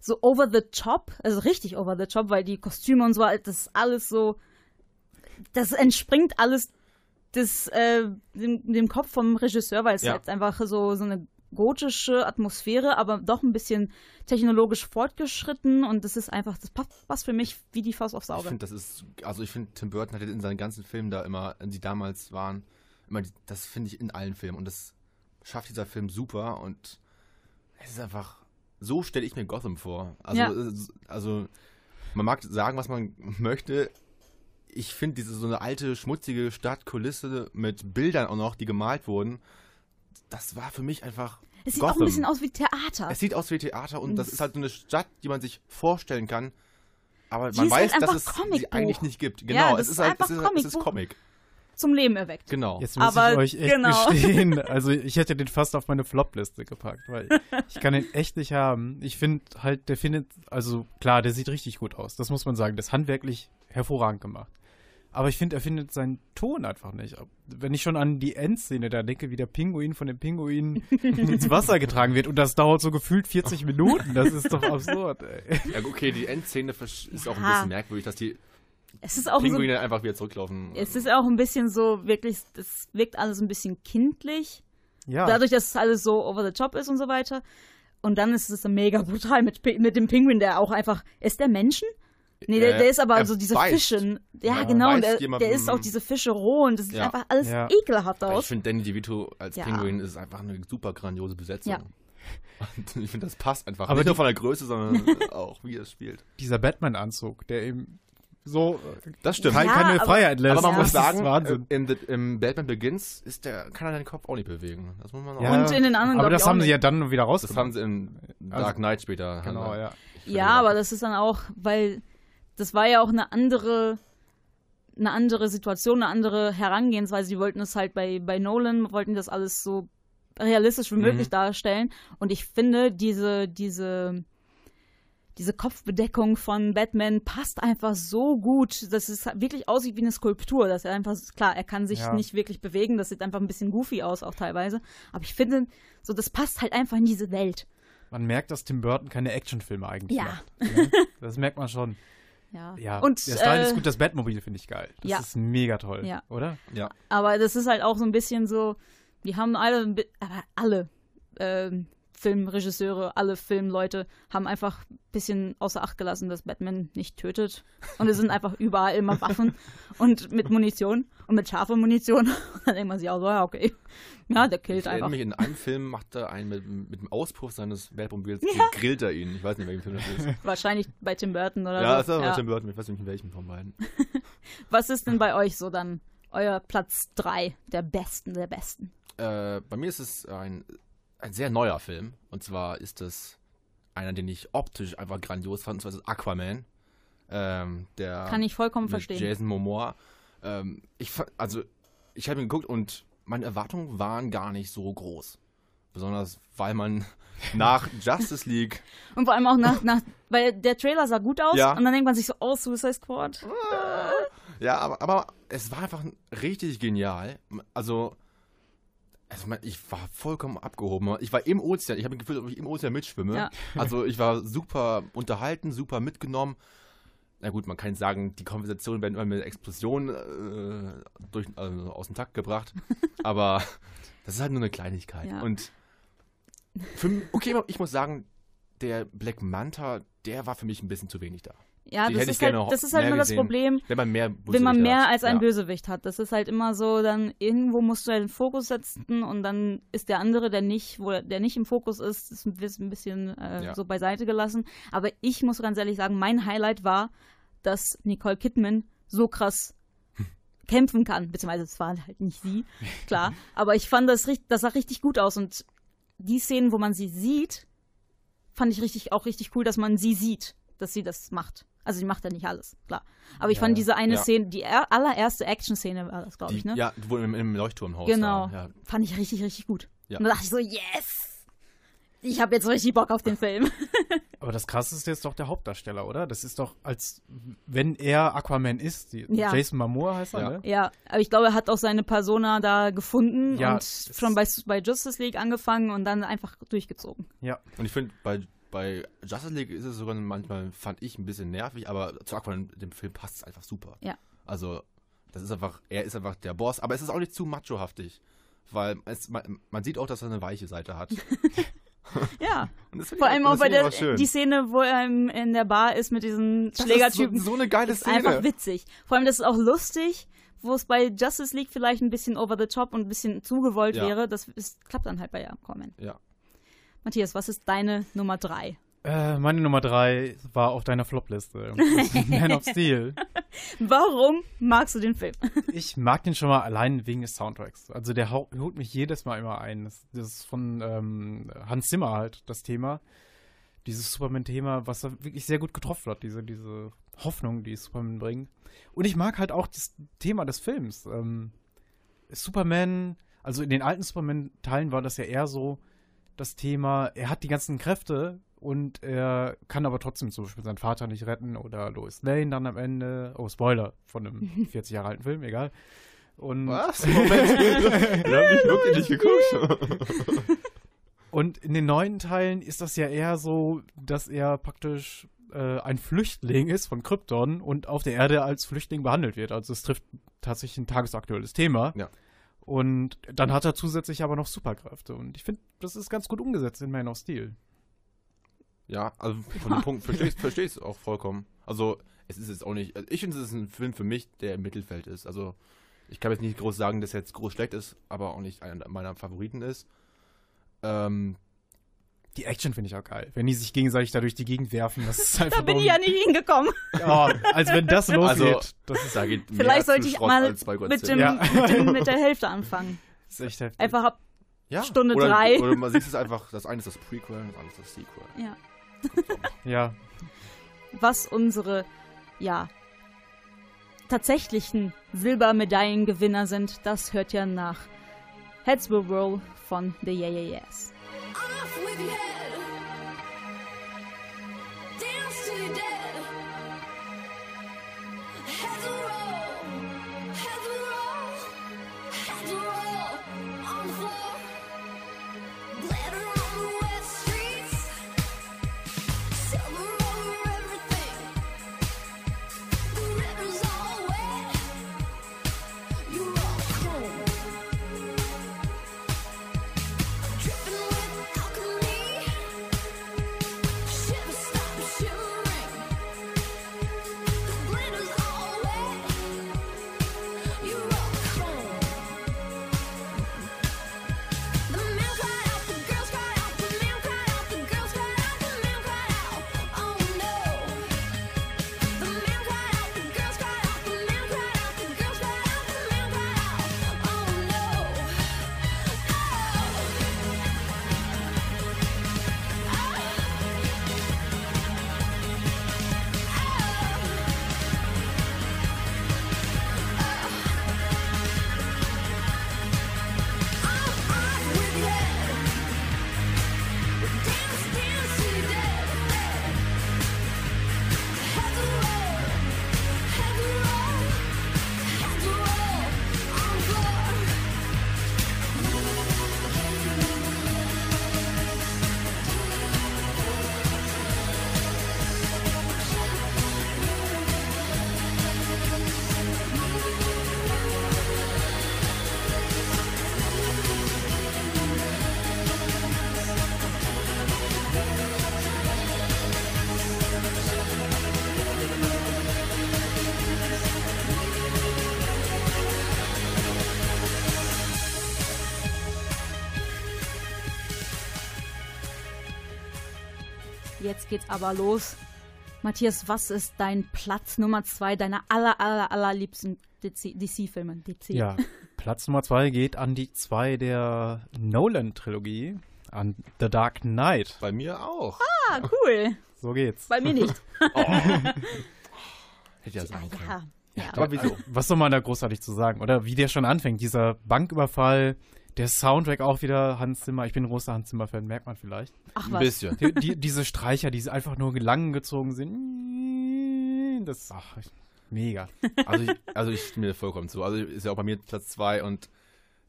so over the top, also richtig over the top, weil die Kostüme und so, das ist alles so, das entspringt alles des, äh, dem, dem Kopf vom Regisseur, weil es Ja. halt einfach so, so eine gotische Atmosphäre, aber doch ein bisschen technologisch fortgeschritten und das ist einfach, das passt, passt für mich wie die Faust aufs Ich Auge. finde, das ist, also ich finde, Tim Burton hat in seinen ganzen Filmen da immer, die damals waren, immer, die, das finde ich in allen Filmen und das schafft dieser Film super und es ist einfach, so stelle ich mir Gotham vor. Also, Ja. also man mag sagen, was man möchte. Ich finde diese so eine alte, schmutzige Stadtkulisse mit Bildern auch noch, die gemalt wurden, das war für mich einfach es sieht Gotham. auch ein bisschen aus wie Theater. Es sieht aus wie Theater und das Das- ist halt so eine Stadt, die man sich vorstellen kann. Aber Die man weiß, halt dass es sie eigentlich nicht gibt. Ja, Genau, das es ist ist halt einfach es ist, es ist Comicbuch. Comic. zum Leben erweckt. Genau. Jetzt muss Aber ich euch echt genau. gestehen. Also ich hätte den fast auf meine Flop-Liste gepackt, weil ich kann den echt nicht haben. Ich finde halt, der findet, also klar, der sieht richtig gut aus. Das muss man sagen. Das ist handwerklich hervorragend gemacht. Aber ich finde, er findet seinen Ton einfach nicht. Wenn ich schon an die Endszene da denke, wie der Pinguin von dem Pinguin ins Wasser getragen wird und das dauert so gefühlt 40 Minuten, das ist doch absurd, ey. Ja, okay, die Endszene ist auch ein bisschen merkwürdig, dass die Es ist auch so Pinguine einfach wieder zurücklaufen. Es ist auch ein bisschen so, wirklich, das wirkt alles ein bisschen kindlich. Ja, Dadurch, dass es alles so over the top ist und so weiter. Und dann ist es mega brutal mit, mit dem Pinguin, der auch einfach. Ist der Menschen? Nee, der, Äh, der ist aber er so diese beißt. Fische. Ja, Ja, genau. Der, der isst auch diese Fische roh und das sieht Ja. einfach alles Ja. ekelhaft ich aus. finde, Danny DeVito als Ja. Pinguin ist einfach eine super grandiose Besetzung. Ja. Und ich finde, das passt einfach. Aber Nicht nur von der Größe, sondern auch, wie er spielt. dieser Batman-Anzug, der eben so Das stimmt. kein, Ja, keine aber- Freiheit lässt. Aber man Ja. muss Das ist sagen, Wahnsinn. äh, im, im Batman Begins ist der, kann er den Kopf auch nicht bewegen. Das muss man auch Ja, Und in den anderen, aber ich, das haben sie ja dann wieder Das rausgenommen. haben sie in Dark Also- Knight später. Genau, sie- ja. Ja, aber das ist dann auch, weil das war ja auch eine andere, eine andere Situation, eine andere Herangehensweise. Die wollten es halt bei, bei Nolan, wollten das alles so realistisch wie möglich Mhm. darstellen. Und ich finde, diese, diese, diese Kopfbedeckung von Batman passt einfach so gut, dass es wirklich aussieht wie eine Skulptur. Dass er einfach, klar, er kann sich Ja. nicht wirklich bewegen, das sieht einfach ein bisschen goofy aus, auch teilweise. Aber ich finde, so, das passt halt einfach in diese Welt. Man merkt, dass Tim Burton keine Actionfilme eigentlich Ja. macht. Ne? Das merkt man schon. Ja. Ja, Und, der Style äh, ist gut, das Batmobil finde ich geil. Das ja. ist mega toll, Ja. oder? Ja. Aber das ist halt auch so ein bisschen so, die haben alle, aber alle ähm, Filmregisseure, alle Filmleute haben einfach ein bisschen außer Acht gelassen, dass Batman nicht tötet. Und es sind einfach überall immer Waffen und mit Munition und mit scharfer Munition. Und dann denkt man sich auch so, ja, okay. Ja, der killt Ich einfach. mich, in einem Film macht er einen mit, mit dem Auspuff seines Batmobils, grillt er ihn. Ich weiß nicht, welchen Film das ist. Wahrscheinlich bei Tim Burton oder ja, so. das ist Ja. Tim Burton, ich weiß nicht, in welchem von beiden. Was ist denn bei euch so dann euer Platz 3 der Besten der Besten? Äh, bei mir ist es ein, ein sehr neuer Film. Und zwar ist es einer, den ich optisch einfach grandios fand. Und zwar ist es Aquaman. Ähm, der Kann ich vollkommen verstehen. Jason Momoa. Ähm, ich also, ich habe ihn geguckt und meine Erwartungen waren gar nicht so groß. Besonders, weil man nach Justice League Und vor allem auch nach, nach weil der Trailer sah gut aus Ja. und dann denkt man sich so, oh, Suicide Squad. Ja, aber, aber es war einfach richtig genial. Also, also ich war vollkommen abgehoben. Ich war im Ozean. Ich habe das Gefühl, ob ich im Ozean mitschwimme. Ja. Also ich war super unterhalten, super mitgenommen. Na gut, man kann sagen, die Konversationen werden immer mit Explosionen äh, durch, also aus dem Takt gebracht. aber das ist halt nur eine Kleinigkeit. Ja. Und für, okay, ich muss sagen, der Black Manta, der war für mich ein bisschen zu wenig da. Ja, Die das ist halt, das ist halt nur das Problem, Wenn man mehr wenn man mehr als ein Ja. Bösewicht hat. Das ist halt immer so, dann irgendwo musst du halt den Fokus setzen und dann ist der andere, der nicht, wo der nicht im Fokus ist, ist ein bisschen, äh, Ja. so beiseite gelassen. Aber ich muss ganz ehrlich sagen, mein Highlight war, dass Nicole Kidman so krass kämpfen kann, beziehungsweise es war halt nicht sie, klar. Aber ich fand das richtig, das sah richtig gut aus und die Szenen, wo man sie sieht, fand ich richtig auch richtig cool, dass man sie sieht, dass sie das macht. Also sie macht ja nicht alles, klar. Aber ich Ja, fand diese eine ja. Szene, die er- allererste Action-Szene war das, glaube Die, ich, ne? Ja, wo im, im Leuchtturmhaus Genau. war. Ja. Fand ich richtig, richtig gut. Ja. Und da dachte ich so, yes! Ich habe jetzt richtig Bock auf den Film. Aber das krasseste ist doch der Hauptdarsteller, oder? Das ist doch, als wenn er Aquaman ist. Die, Ja. Jason Momoa heißt er, Ja. ne? ja, aber ich glaube, er hat auch seine Persona da gefunden Ja, und schon bei, bei Justice League angefangen und dann einfach durchgezogen. Ja. Und ich finde, bei, bei Justice League ist es sogar manchmal, fand ich, ein bisschen nervig, aber zu Aquaman, dem Film passt es einfach super. Ja. Also, das ist einfach, er ist einfach der Boss, aber es ist auch nicht zu machohaftig. Weil es, man, man sieht auch, dass er eine weiche Seite hat. Ja, Und vor allem auch bei der die Szene, wo er in der Bar ist mit diesen Das Schlägertypen. Ist so, so eine geile ist Szene. einfach witzig. Vor allem, das ist auch lustig, wo es bei Justice League vielleicht ein bisschen over the top und ein bisschen zugewollt Ja. wäre. Das ist, klappt dann halt bei Aquaman. Ja. Matthias, was ist deine Nummer drei? Äh, meine Nummer drei war auf deiner Flopliste. Man of Steel. Warum magst du den Film? Ich mag den schon mal allein wegen des Soundtracks. Also der holt mich jedes Mal immer ein. Das, das ist von ähm, Hans Zimmer halt das Thema. Dieses Superman-Thema, was da wirklich sehr gut getroffen hat. Diese, diese Hoffnung, die Superman bringt. Und ich mag halt auch das Thema des Films. Ähm, Superman, also in den alten Superman-Teilen war das ja eher so das Thema, er hat die ganzen Kräfte und er kann aber trotzdem zum Beispiel seinen Vater nicht retten oder Lois Lane dann am Ende. Oh, Spoiler von einem 40 Jahre alten Film, egal. Und Was? Moment. Wir haben nicht wirklich nicht geguckt. Und in den neuen Teilen ist das ja eher so, dass er praktisch äh, ein Flüchtling ist von Krypton und auf der Erde als Flüchtling behandelt wird. Also es trifft tatsächlich ein tagesaktuelles Thema. Ja. Und dann hat er zusätzlich aber noch Superkräfte. Und ich finde, das ist ganz gut umgesetzt in Man of Steel. Ja, also von dem Punkt verstehe ich es auch vollkommen. Also, es ist jetzt auch nicht. also Ich finde, es ist ein Film für mich, der im Mittelfeld ist. Also, ich kann jetzt nicht groß sagen, dass er jetzt groß schlecht ist, aber auch nicht einer meiner Favoriten ist. Ähm, Die Action finde ich auch geil. Wenn die sich gegenseitig da durch die Gegend werfen, das ist einfach Da bin ich ja nicht hingekommen. Ja, als wenn das losgeht. Also, das ist, Da geht Vielleicht sollte ich Schrott mal mit, dem, Ja. mit, dem, mit der Hälfte anfangen. das ist echt heftig. Einfach ab Ja. Stunde oder, drei. Oder man sieht es einfach, das eine ist das Prequel, das andere ist das Sequel. Ja. Ja. was unsere, ja, tatsächlichen Silbermedaillengewinner sind, das hört ja nach Heads Will Roll von The Yeah Yeah Yeahs. Geht's aber los. Matthias, was ist dein Platz Nummer zwei deiner aller, aller, allerliebsten DC-Filme? DC. Ja, Platz Nummer zwei geht an die zwei der Nolan-Trilogie, an The Dark Knight. Bei mir auch. Ah, cool. So geht's. Bei mir nicht. Hätte ja sein können. ja. Ja. Aber wieso? Was soll man da großartig zu sagen? Oder wie der schon anfängt, dieser Banküberfall, der Soundtrack auch wieder Hans Zimmer. Ich bin ein großer Hans Zimmer-Fan, merkt man vielleicht. Ach Ein was. bisschen. Die, die, diese Streicher, die einfach nur lang gezogen sind. Das ach, mega. Also ich, also ich stimme dir vollkommen zu. Also ist ja auch bei mir Platz zwei und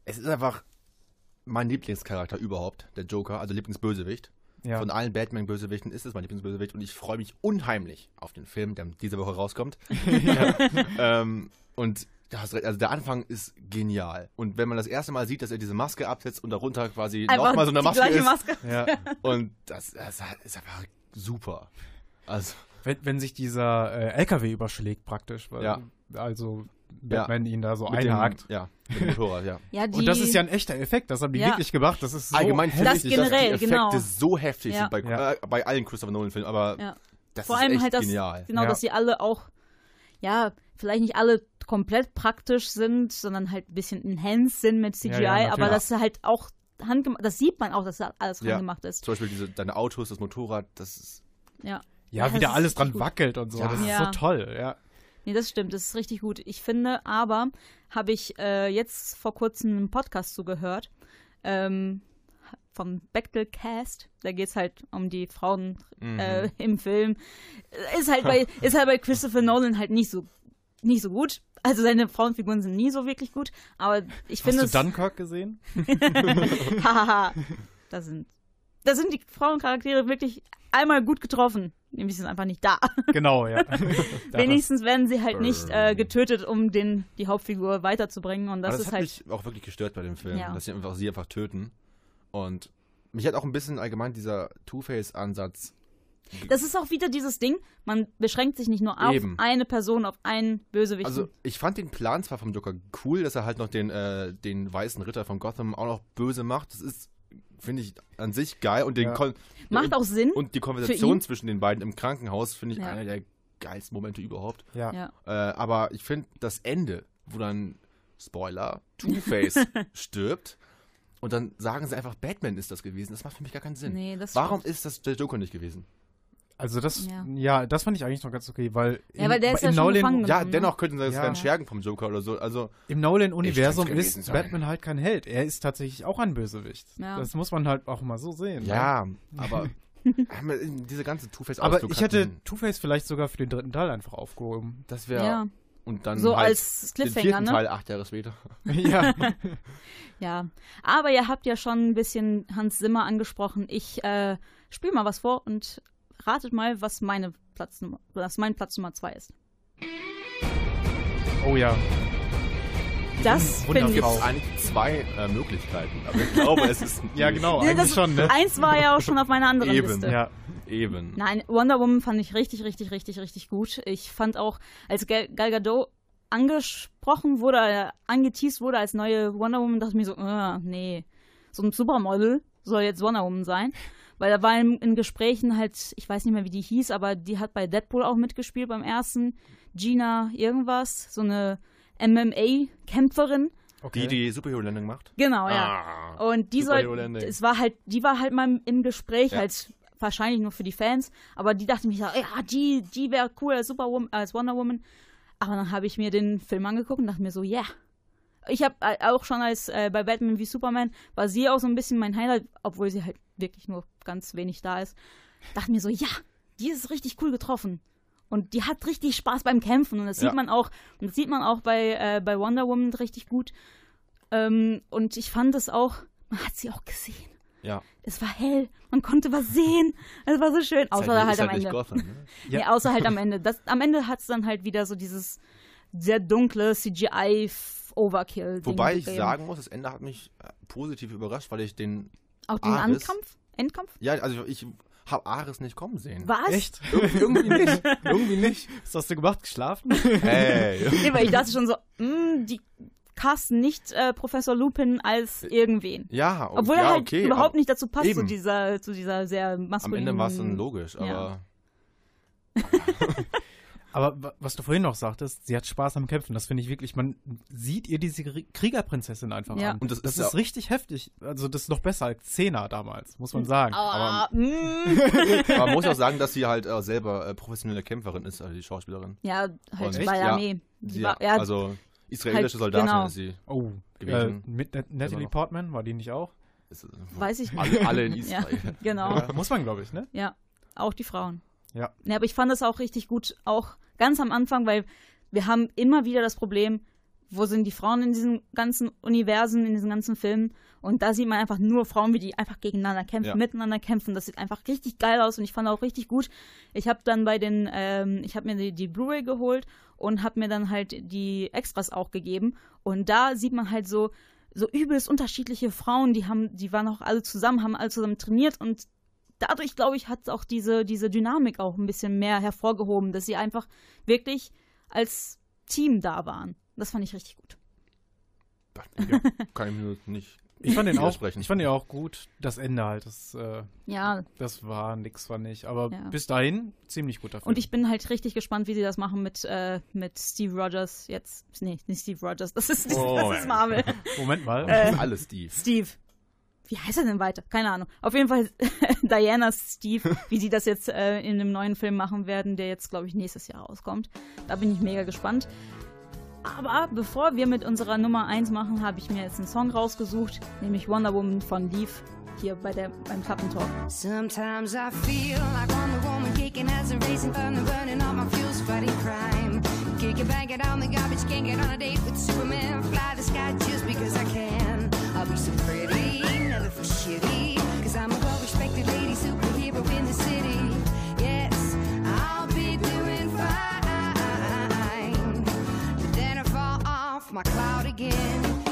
es ist einfach mein Lieblingscharakter überhaupt, der Joker, also Lieblingsbösewicht. Ja. Von allen Batman-Bösewichten ist es mein Lieblingsbösewicht und ich freue mich unheimlich auf den Film, der diese Woche rauskommt. ähm, und hast recht, also der Anfang ist genial. Und wenn man das erste Mal sieht, dass er diese Maske absetzt und darunter quasi nochmal so eine Maske gleiche ist. Maske. Ja. Und das, das ist einfach super. Also, Wenn, wenn sich dieser äh, LKW überschlägt praktisch, weil Ja. also Ja. Batman ihn da so mit einhakt. Dem, ja, mit dem Motorrad, ja. Ja, die, Und das ist ja ein echter Effekt, das haben die Ja. wirklich gemacht. Das ist so Allgemein finde Das ich, dass generell, die Effekte genau. so heftig Ja. sind bei, Ja. äh, bei allen Christopher Nolan-Filmen, aber Ja. das Vor ist allem echt halt das, genial. genau, Ja. dass sie alle auch, ja, vielleicht nicht alle komplett praktisch sind, sondern halt ein bisschen enhanced sind mit CGI, Ja, ja, aber dass halt auch handgemacht, das sieht man auch, dass das alles Ja. handgemacht ist. Zum Beispiel diese, deine Autos, das Motorrad, das ist Ja. Ja, wie da alles dran gut. wackelt und so. Ja. Das ist so toll, ja. Nee, das stimmt, das ist richtig gut. Ich finde aber, habe ich äh, jetzt vor kurzem einen Podcast zugehört, ähm, vom Bechtel Cast. Da geht es halt um die Frauen Mhm. äh, im Film. Ist halt bei, ist halt bei Christopher Nolan halt nicht so, nicht so gut. Also seine Frauenfiguren sind nie so wirklich gut, aber ich Hast finde du es. Dunkirk gesehen? Hahaha. da sind, da sind die Frauencharaktere wirklich einmal gut getroffen. Nämlich sind einfach nicht da. genau, ja. Wenigstens werden sie halt nicht äh, getötet, um den, die Hauptfigur weiterzubringen. Und das das ist hat halt. mich auch wirklich gestört bei dem Film, Ja. dass sie einfach sie einfach töten. Und mich hat auch ein bisschen allgemein dieser Two-Face-Ansatz. Das ist auch wieder dieses Ding, man beschränkt sich nicht nur auf Eben. eine Person, auf einen Bösewicht. Also ich fand den Plan zwar vom Joker cool, dass er halt noch den, äh, den weißen Ritter von Gotham auch noch böse macht. Das ist finde ich an sich geil und den Ja. Kon Macht und, auch Sinn Und die Konversation zwischen den beiden im Krankenhaus finde ich Ja. einer der geilsten Momente überhaupt. Ja. Ja. Äh, aber ich finde das Ende, wo dann, Spoiler, Two-Face stirbt und dann sagen sie einfach, Batman ist das gewesen. Das macht für mich gar keinen Sinn. Nee, das Warum stimmt. ist das der Joker nicht gewesen? Also das, Ja. ja. das fand ich eigentlich noch ganz okay, weil Ja, weil der ist im ja Nolan, Ja, ne? dennoch könnten sie das Ja. dann schergen vom Joker oder so. Also, Im Nolan-Universum ist sein. Batman halt kein Held. Er ist tatsächlich auch ein Bösewicht. Ja. Das muss man halt auch mal so sehen. ne? ja, aber diese ganze Two-Face Aber ich hätte Two-Face vielleicht sogar für den dritten Teil einfach aufgehoben. Das wäre. Ja. Und dann So halt als den Cliffhanger, vierten ne? Teil acht Jahre später. ja. Ja, aber ihr habt ja schon ein bisschen Hans Zimmer angesprochen. Ich äh, spiele mal was vor und ratet mal, was meine Platz Nummer, was mein Platz Nummer zwei ist. Oh ja. Das finde ich. Gibt eigentlich zwei äh, Möglichkeiten, aber ich glaube, es ist Ja, genau, eigentlich das, schon, ne? Eins war ja auch schon auf meiner anderen Eben. Liste. Ja. Eben. Nein, Wonder Woman fand ich richtig, richtig, richtig, richtig gut. Ich fand auch, als Gal, Gal Gadot angesprochen wurde, äh, angeteased wurde als neue Wonder Woman, dachte ich mir so, äh, nee, so ein Supermodel soll jetzt Wonder Woman sein. Weil da war in, in Gesprächen halt, ich weiß nicht mehr, wie die hieß, aber die hat bei Deadpool auch mitgespielt beim ersten. Gina irgendwas, so eine MMA-Kämpferin. Okay. Die die Superhero-Landing macht? Genau, ja. Ah, Und die soll, es war halt, die war halt mal im Gespräch, Ja. halt wahrscheinlich nur für die Fans, aber die dachte mir so, ja, die, die wäre cool als Superwoman, als Wonder Woman. Aber dann habe ich mir den Film angeguckt und dachte mir so, ja. Ich habe auch schon als äh, bei Batman wie Superman war sie auch so ein bisschen mein Highlight, obwohl sie halt wirklich nur ganz wenig da ist. Dachte mir so, ja, die ist richtig cool getroffen. Und die hat richtig Spaß beim Kämpfen und das Ja. sieht man auch, und das sieht man auch bei, äh, bei Wonder Woman richtig gut. Ähm, und ich fand es auch, man hat sie auch gesehen. Ja. Es war hell, man konnte was sehen. Es war so schön. Außer Ist halt, halt am halt Ende. Gotham, ne? Ja. Nee, außer halt am Ende. Das, am Ende hat es dann halt wieder so dieses sehr dunkle CGI-Overkill. Wobei ich sagen muss, das Ende hat mich äh, positiv überrascht, weil ich den. Auch den Ares- Endkampf? Endkampf? Ja, also ich habe Ares nicht kommen sehen. Was? Echt? Irgendwie, irgendwie nicht. irgendwie nicht. Was hast du gemacht? Geschlafen? Hey. Nee, weil ich dachte schon so, mh, die casten nicht äh, Professor Lupin als irgendwen. Ja, o- Obwohl ja, er halt okay, überhaupt aber nicht dazu passt, zu dieser, zu dieser sehr Am maskulinen... Ende war es dann logisch, Ja. Aber. Aber wa- was du vorhin noch sagtest, sie hat Spaß am Kämpfen. Das finde ich wirklich, man sieht ihr diese Krie- Kriegerprinzessin einfach Ja. an. Und das das ist ist ja- richtig heftig. Also das ist noch besser als Zehner damals, muss man sagen. Ah, mh. Aber man muss auch sagen, dass sie halt äh, selber äh, professionelle Kämpferin ist, also die Schauspielerin. ja, halt Und- bei der Ja. Armee. Ja, also israelische halt, Soldatin genau. ist sie. Oh, äh, gewesen. mit Nat- Natalie Immer noch. Portman, war die nicht auch? Ist, äh, weiß ich nicht. alle, alle in Ja, Israel. genau. Ja. Muss man, glaube ich, ne? Ja, auch die Frauen. Ja. Ja, aber ich fand es auch richtig gut, auch ganz am Anfang, weil wir haben immer wieder das Problem, wo sind die Frauen in diesen ganzen Universen, in diesen ganzen Filmen? Und da sieht man einfach nur Frauen, wie die einfach gegeneinander kämpfen, Ja. miteinander kämpfen. Das sieht einfach richtig geil aus und ich fand auch richtig gut. Ich habe dann bei den, ähm, ich habe mir die, die Blu-ray geholt und habe mir dann halt die Extras auch gegeben. Und da sieht man halt so, so übelst unterschiedliche Frauen, die haben, die waren auch alle zusammen, haben alle zusammen trainiert und dadurch, glaube ich, hat auch diese, diese Dynamik auch ein bisschen mehr hervorgehoben, dass sie einfach wirklich als Team da waren. Das fand ich richtig gut. Ja, kann ich mir nicht. Ich fand den auch, ich fand den auch gut. Das Ende halt, das, äh, Ja, das war nix, fand ich. Aber Ja. bis dahin ziemlich guter Film. und ich bin halt richtig gespannt, wie sie das machen mit, äh, mit Steve Rogers jetzt. Nee, nicht Steve Rogers, das ist, Oh, das ist Marvel. Moment mal. Äh, Alles Steve. Steve. Wie heißt er denn weiter? Keine Ahnung. Auf jeden Fall Dianas Steve, wie sie das jetzt äh, in einem neuen Film machen werden, der jetzt, glaube ich, nächstes Jahr rauskommt. Da bin ich mega gespannt. Aber bevor wir mit unserer Nummer 1 machen, habe ich mir jetzt einen Song rausgesucht, nämlich Wonder Woman von Leaf, hier bei der, beim Klappentalk. Sometimes I feel like Wonder Woman kicking as a racing thunder, burning all my fuels, fighting crime. Kick it, bang it on the garbage, can't get on a date with Superman. Fly the sky just because I can. I'll be so pretty, feel shitty. Cause I'm a well respected lady superhero in the city. Yes, I'll be doing fine. But then I fall off my cloud again.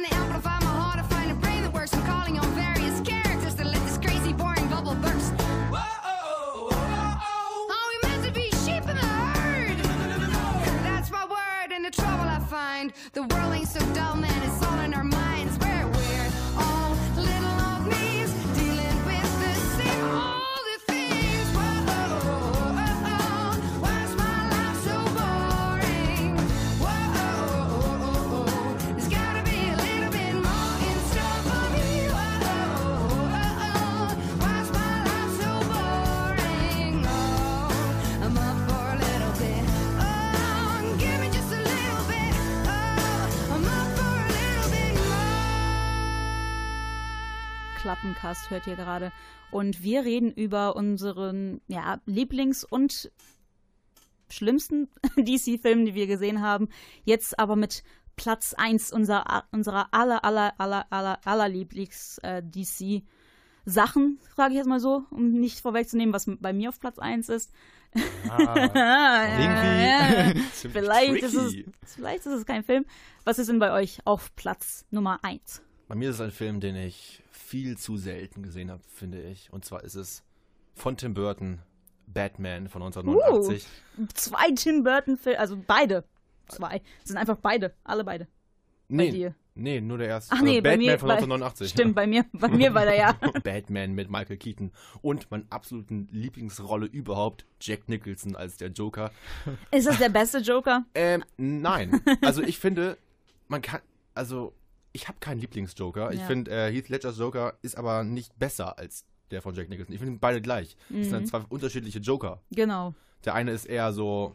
Trying to amplify my heart to find a brain that works. I'm calling on various characters to let this crazy, boring bubble burst. Are we meant to be sheep in the herd? That's my word, and the trouble I find. The world ain't so dull, man. Klappencast hört ihr gerade. Und wir reden über unseren ja, Lieblings- und schlimmsten DC-Film, die wir gesehen haben. Jetzt aber mit Platz 1 unserer, unserer aller, aller, aller, aller, aller Lieblings-DC-Sachen, frage ich jetzt mal so, um nicht vorwegzunehmen, was bei mir auf Platz 1 ist. Ah, irgendwie vielleicht, ist es, vielleicht ist es kein Film. Was ist denn bei euch auf Platz Nummer 1? Bei mir ist es ein Film, den ich viel zu selten gesehen habe, finde ich. Und zwar ist es von Tim Burton, Batman von 1989. Uh, zwei Tim Burton-Filme, also beide. Zwei. Sind einfach beide. Alle beide. Bei nee, nee, nur der erste. Ach Also nee, bei Batman mir. von bei, 1989. Stimmt, bei mir, bei mir war der ja. Batman mit Michael Keaton und meine absoluten Lieblingsrolle überhaupt, Jack Nicholson als der Joker. Ist das der beste Joker? Ähm, nein. Also ich finde, man kann, also ich habe keinen Lieblingsjoker. Ich Ja. finde, äh, Heath Ledgers Joker ist aber nicht besser als der von Jack Nicholson. Ich finde beide gleich. Das sind Mhm. zwei unterschiedliche Joker. Genau. Der eine ist eher so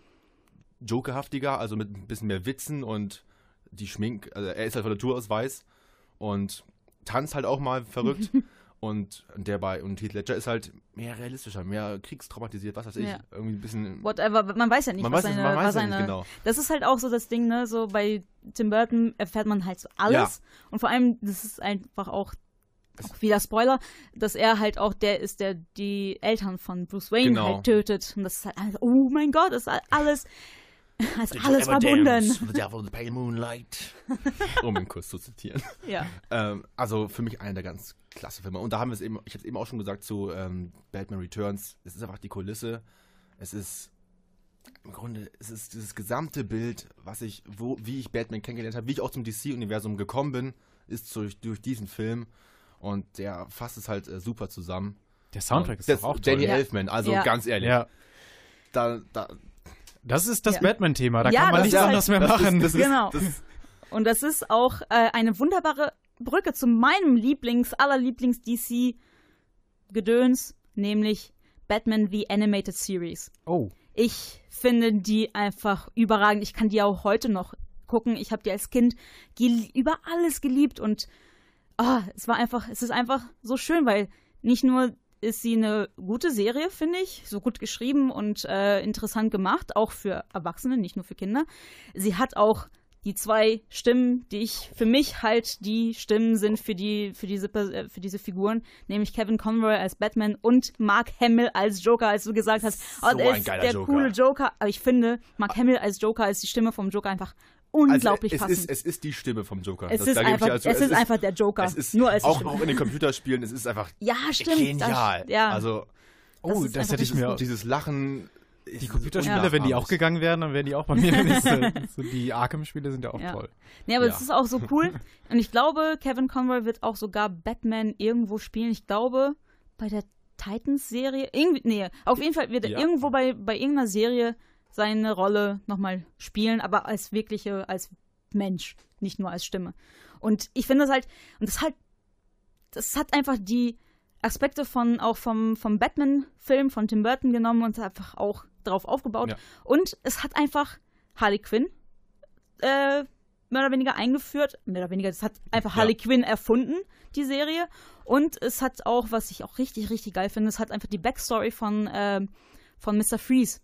jokerhaftiger, also mit ein bisschen mehr Witzen und die Schmink, also er ist halt von Natur aus weiß und tanzt halt auch mal verrückt. und der bei und Heath Ledger ist halt mehr realistischer, mehr kriegstraumatisiert, was weiß ich. Ja. Irgendwie ein bisschen. Whatever, man weiß ja nicht, Man was weiß seine, man weiß was ja nicht seine genau. Das ist halt auch so das Ding, ne, so bei Tim Burton erfährt man halt so alles Ja. und vor allem das ist einfach auch auch wieder Spoiler, dass er halt auch der ist, der die Eltern von Bruce Wayne Genau. halt tötet und das ist halt alles, oh mein Gott, das ist halt alles das ist alles verbunden. The devil in the pale moonlight. um ihn kurz zu zitieren. Ja. Ähm, also für mich einer der ganz klasse Filme. Und da haben wir es eben, ich habe es eben auch schon gesagt zu ähm, Batman Returns. Es ist einfach die Kulisse. Es ist im Grunde, es ist dieses gesamte Bild, was ich, wo, wie ich Batman kennengelernt habe, wie ich auch zum DC-Universum gekommen bin, ist durch, durch diesen Film. Und der fasst es halt äh, super zusammen. Der Soundtrack Und ist auch toll. Danny Ja. Elfman, also Ja. ganz ehrlich. Ja. Da, da, Das ist das Ja. Batman-Thema. Da Ja, kann man das nichts halt- anderes mehr das ist- machen. das ist- Genau. das Und das ist auch äh, eine wunderbare Brücke zu meinem Lieblings, aller Lieblings-DC-Gedöns, nämlich Batman The Animated Series. oh. Ich finde die einfach überragend. Ich kann die auch heute noch gucken. Ich habe die als Kind über alles geliebt und ah, es war einfach, es ist einfach so schön, weil nicht nur ist sie eine gute Serie, finde ich. So gut geschrieben und äh, interessant gemacht, auch für Erwachsene, nicht nur für Kinder. Sie hat auch die zwei Stimmen, die ich für mich halt die Stimmen sind für die für diese äh, für diese Figuren, nämlich Kevin Conroy als Batman und Mark Hamill als Joker, als du gesagt hast, oh, So der ein ist der Joker. coole Joker. Aber ich finde Mark Hamill als Joker ist die Stimme vom Joker einfach unglaublich also, es passend. ist, es ist die Stimme vom Joker. Es ist da gebe ich einfach- also- es ist einfach der Joker. Es ist Nur als auch, auch in den Computerspielen, es ist einfach ja, stimmt. genial. Das, ja. Also, Oh, ist das, einfach hätte ich mir. dieses Lachen. Die Computerspiele, wenn die auch gegangen wären, dann wären die auch bei mir. so die Arkham-Spiele sind ja auch Ja. toll. Nee, aber Ja. es ist auch so cool. Und ich glaube, Kevin Conroy wird auch sogar Batman irgendwo spielen. Ich glaube, bei der Titans-Serie. Irgendwie, nee, auf jeden Fall wird er Ja. irgendwo bei, bei irgendeiner Serie seine Rolle nochmal spielen, aber als wirkliche, als Mensch, nicht nur als Stimme. Und ich finde das halt, und das halt, das hat einfach die Aspekte von auch vom, vom Batman-Film von Tim Burton genommen und einfach auch drauf aufgebaut. Ja. Und es hat einfach Harley Quinn äh, mehr oder weniger eingeführt. Mehr oder weniger, das hat einfach Ja. Harley Quinn erfunden, die Serie. Und es hat auch, was ich auch richtig, richtig geil finde, es hat einfach die Backstory von, ähm, von Mr. Freeze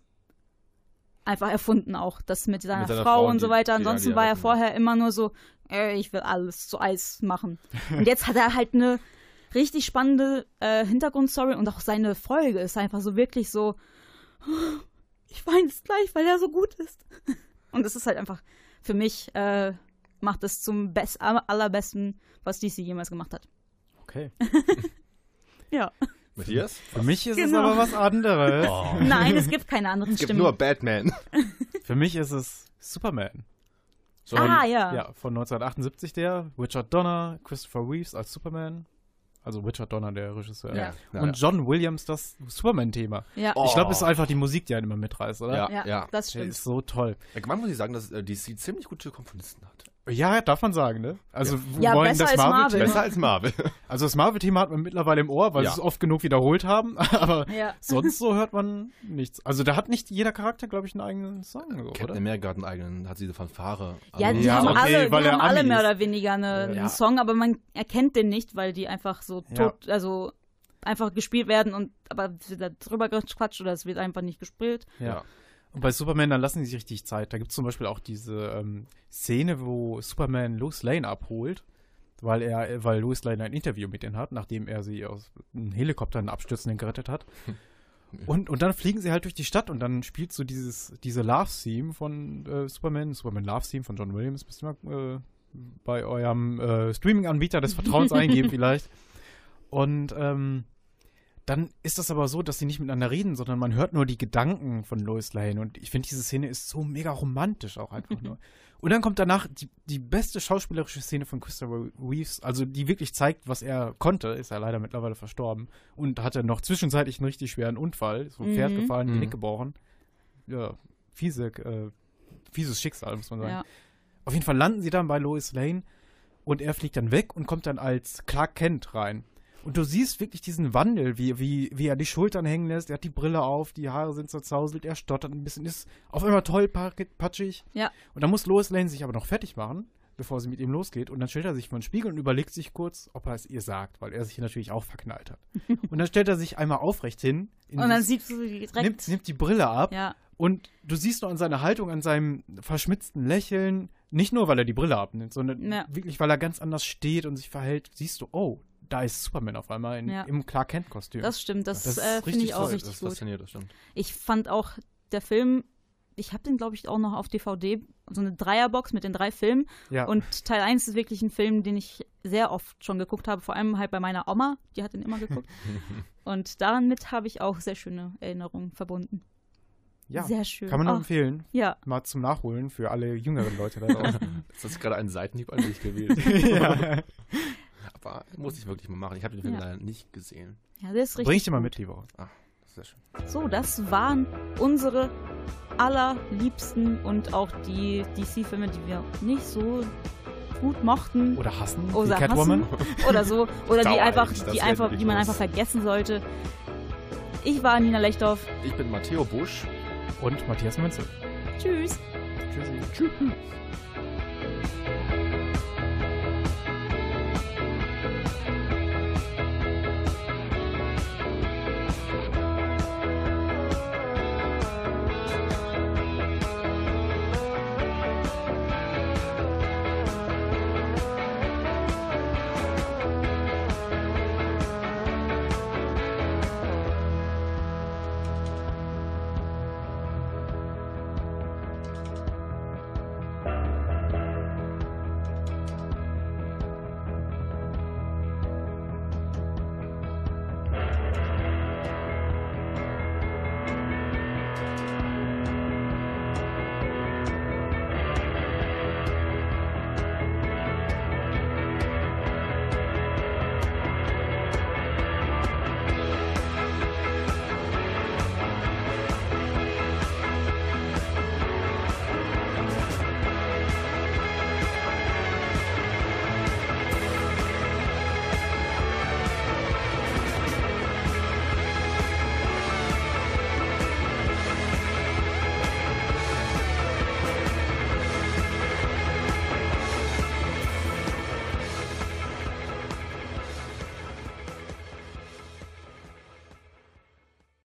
einfach erfunden auch. Das mit seiner, Mit seiner Frau, Frau, und so weiter. Ansonsten die war er vorher immer nur so, äh, ich will alles zu Eis machen. und jetzt hat er halt eine richtig spannende äh, Hintergrundstory und auch seine Folge ist einfach so wirklich so, ich weine es gleich, weil er so gut ist. Und es ist halt einfach, für mich äh, macht es zum best, aller- allerbesten, was DC jemals gemacht hat. Okay. Ja. Matthias? Für mich ist es Genau. aber was anderes. Oh. Nein, es gibt keine anderen Es gibt Stimmen. nur Batman. Für mich ist es Superman. ah, ja. Ja, von 1978 der. Richard Donner, Christopher Reeves als Superman. Also Richard Donner, der Regisseur. Ja. Und John Williams, das Superman-Thema. Ja. Oh. Ich glaube, es ist einfach die Musik, die einen immer mitreißt, oder? Ja, ja, ja. das Der stimmt. ist so toll. Allgemein muss ich sagen, dass äh, DC ziemlich gute Komponisten hat. Ja, darf man sagen, ne? Also, Ja, wollen besser das als Marvel. Marvel-Thema- Besser als Marvel. Also, das Marvel-Thema hat man mittlerweile im Ohr, weil Ja. sie es oft genug wiederholt haben. Aber Ja. sonst so hört man nichts. Also, da hat nicht jeder Charakter, glaube ich, einen eigenen Song, so, Captain oder? America hat einen eigenen, hat diese Fanfare. Ja, Also- die Ja, haben okay, alle, weil die er haben alle mehr oder weniger eine, Ja. einen Song, aber man erkennt den nicht, weil die einfach so Ja. tot, also einfach gespielt werden und aber es wird da drüber gequatscht oder es wird einfach nicht gespielt. Ja. Und bei Superman, dann lassen sie sich richtig Zeit. Da gibt es zum Beispiel auch diese ähm, Szene, wo Superman Lois Lane abholt, weil er, weil Lois Lane ein Interview mit ihnen hat, nachdem er sie aus einem Helikopter einen Abstürzenden gerettet hat. Und, und dann fliegen sie halt durch die Stadt und dann spielt so dieses, diese Love-Theme von äh, Superman, Superman Love-Theme von John Williams, müsst ihr mal äh, bei eurem äh, Streaming-Anbieter des Vertrauens eingeben vielleicht. Und ähm, dann ist das aber so, dass sie nicht miteinander reden, sondern man hört nur die Gedanken von Lois Lane. Und ich finde, diese Szene ist so mega romantisch auch einfach nur. Und dann kommt danach die, die beste schauspielerische Szene von Christopher Reeves, also die wirklich zeigt, was er konnte. Ist er leider mittlerweile verstorben. Und hatte noch zwischenzeitlich einen richtig schweren Unfall. So ein Pferd Mhm. gefallen, Mhm. Genick gebrochen. Ja, fiese, äh, fieses Schicksal, muss man sagen. Ja. Auf jeden Fall landen sie dann bei Lois Lane und er fliegt dann weg und kommt dann als Clark Kent rein. Und du siehst wirklich diesen Wandel, wie, wie, wie er die Schultern hängen lässt, er hat die Brille auf, die Haare sind zerzauselt, er stottert ein bisschen, ist auf einmal toll patschig. Ja. Und dann muss Lois Lane sich aber noch fertig machen, bevor sie mit ihm losgeht. Und dann stellt er sich vor den Spiegel und überlegt sich kurz, ob er es ihr sagt, weil er sich natürlich auch verknallt hat. und dann stellt er sich einmal aufrecht hin. in Und dann dieses- siehst du direkt. nimmt, nimmt die Brille ab ja. und du siehst nur an seiner Haltung, an seinem verschmitzten Lächeln, nicht nur, weil er die Brille abnimmt, sondern Ja. wirklich, weil er ganz anders steht und sich verhält, siehst du, oh, da ist Superman auf einmal in, Ja. im Clark Kent-Kostüm. Das stimmt, das, Das ist äh, finde richtig ich auch toll, richtig das gut. fasziniert, das stimmt. Ich fand auch der Film, ich habe den glaube ich auch noch auf DVD, so eine Dreierbox mit den drei Filmen. ja. Und Teil 1 ist wirklich ein Film, den ich sehr oft schon geguckt habe, vor allem halt bei meiner Oma, die hat ihn immer geguckt. und damit habe ich auch sehr schöne Erinnerungen verbunden. ja. Sehr schön. Kann man nur Oh, empfehlen. Ja, Mal zum Nachholen für alle jüngeren Leute da draußen. Das ist gerade ein Seitenhieb an mich gewesen. ja. Aber muss ich wirklich mal machen. Ich habe den Film Ja. leider nicht gesehen. ja, das ist richtig. Bring ich dir mal mit, lieber. Sehr schön. So, das waren unsere allerliebsten und auch die DC-Filme, die wir nicht so gut mochten. Oder hassen, Oder Catwoman. hassen. Oder so. Oder die einfach, die einfach, die man los. einfach vergessen sollte. Ich war Nina Lechthoff. Ich bin Matteo Busch. Und Matthias Münzel. Tschüss. Tschüssi. Tschüss.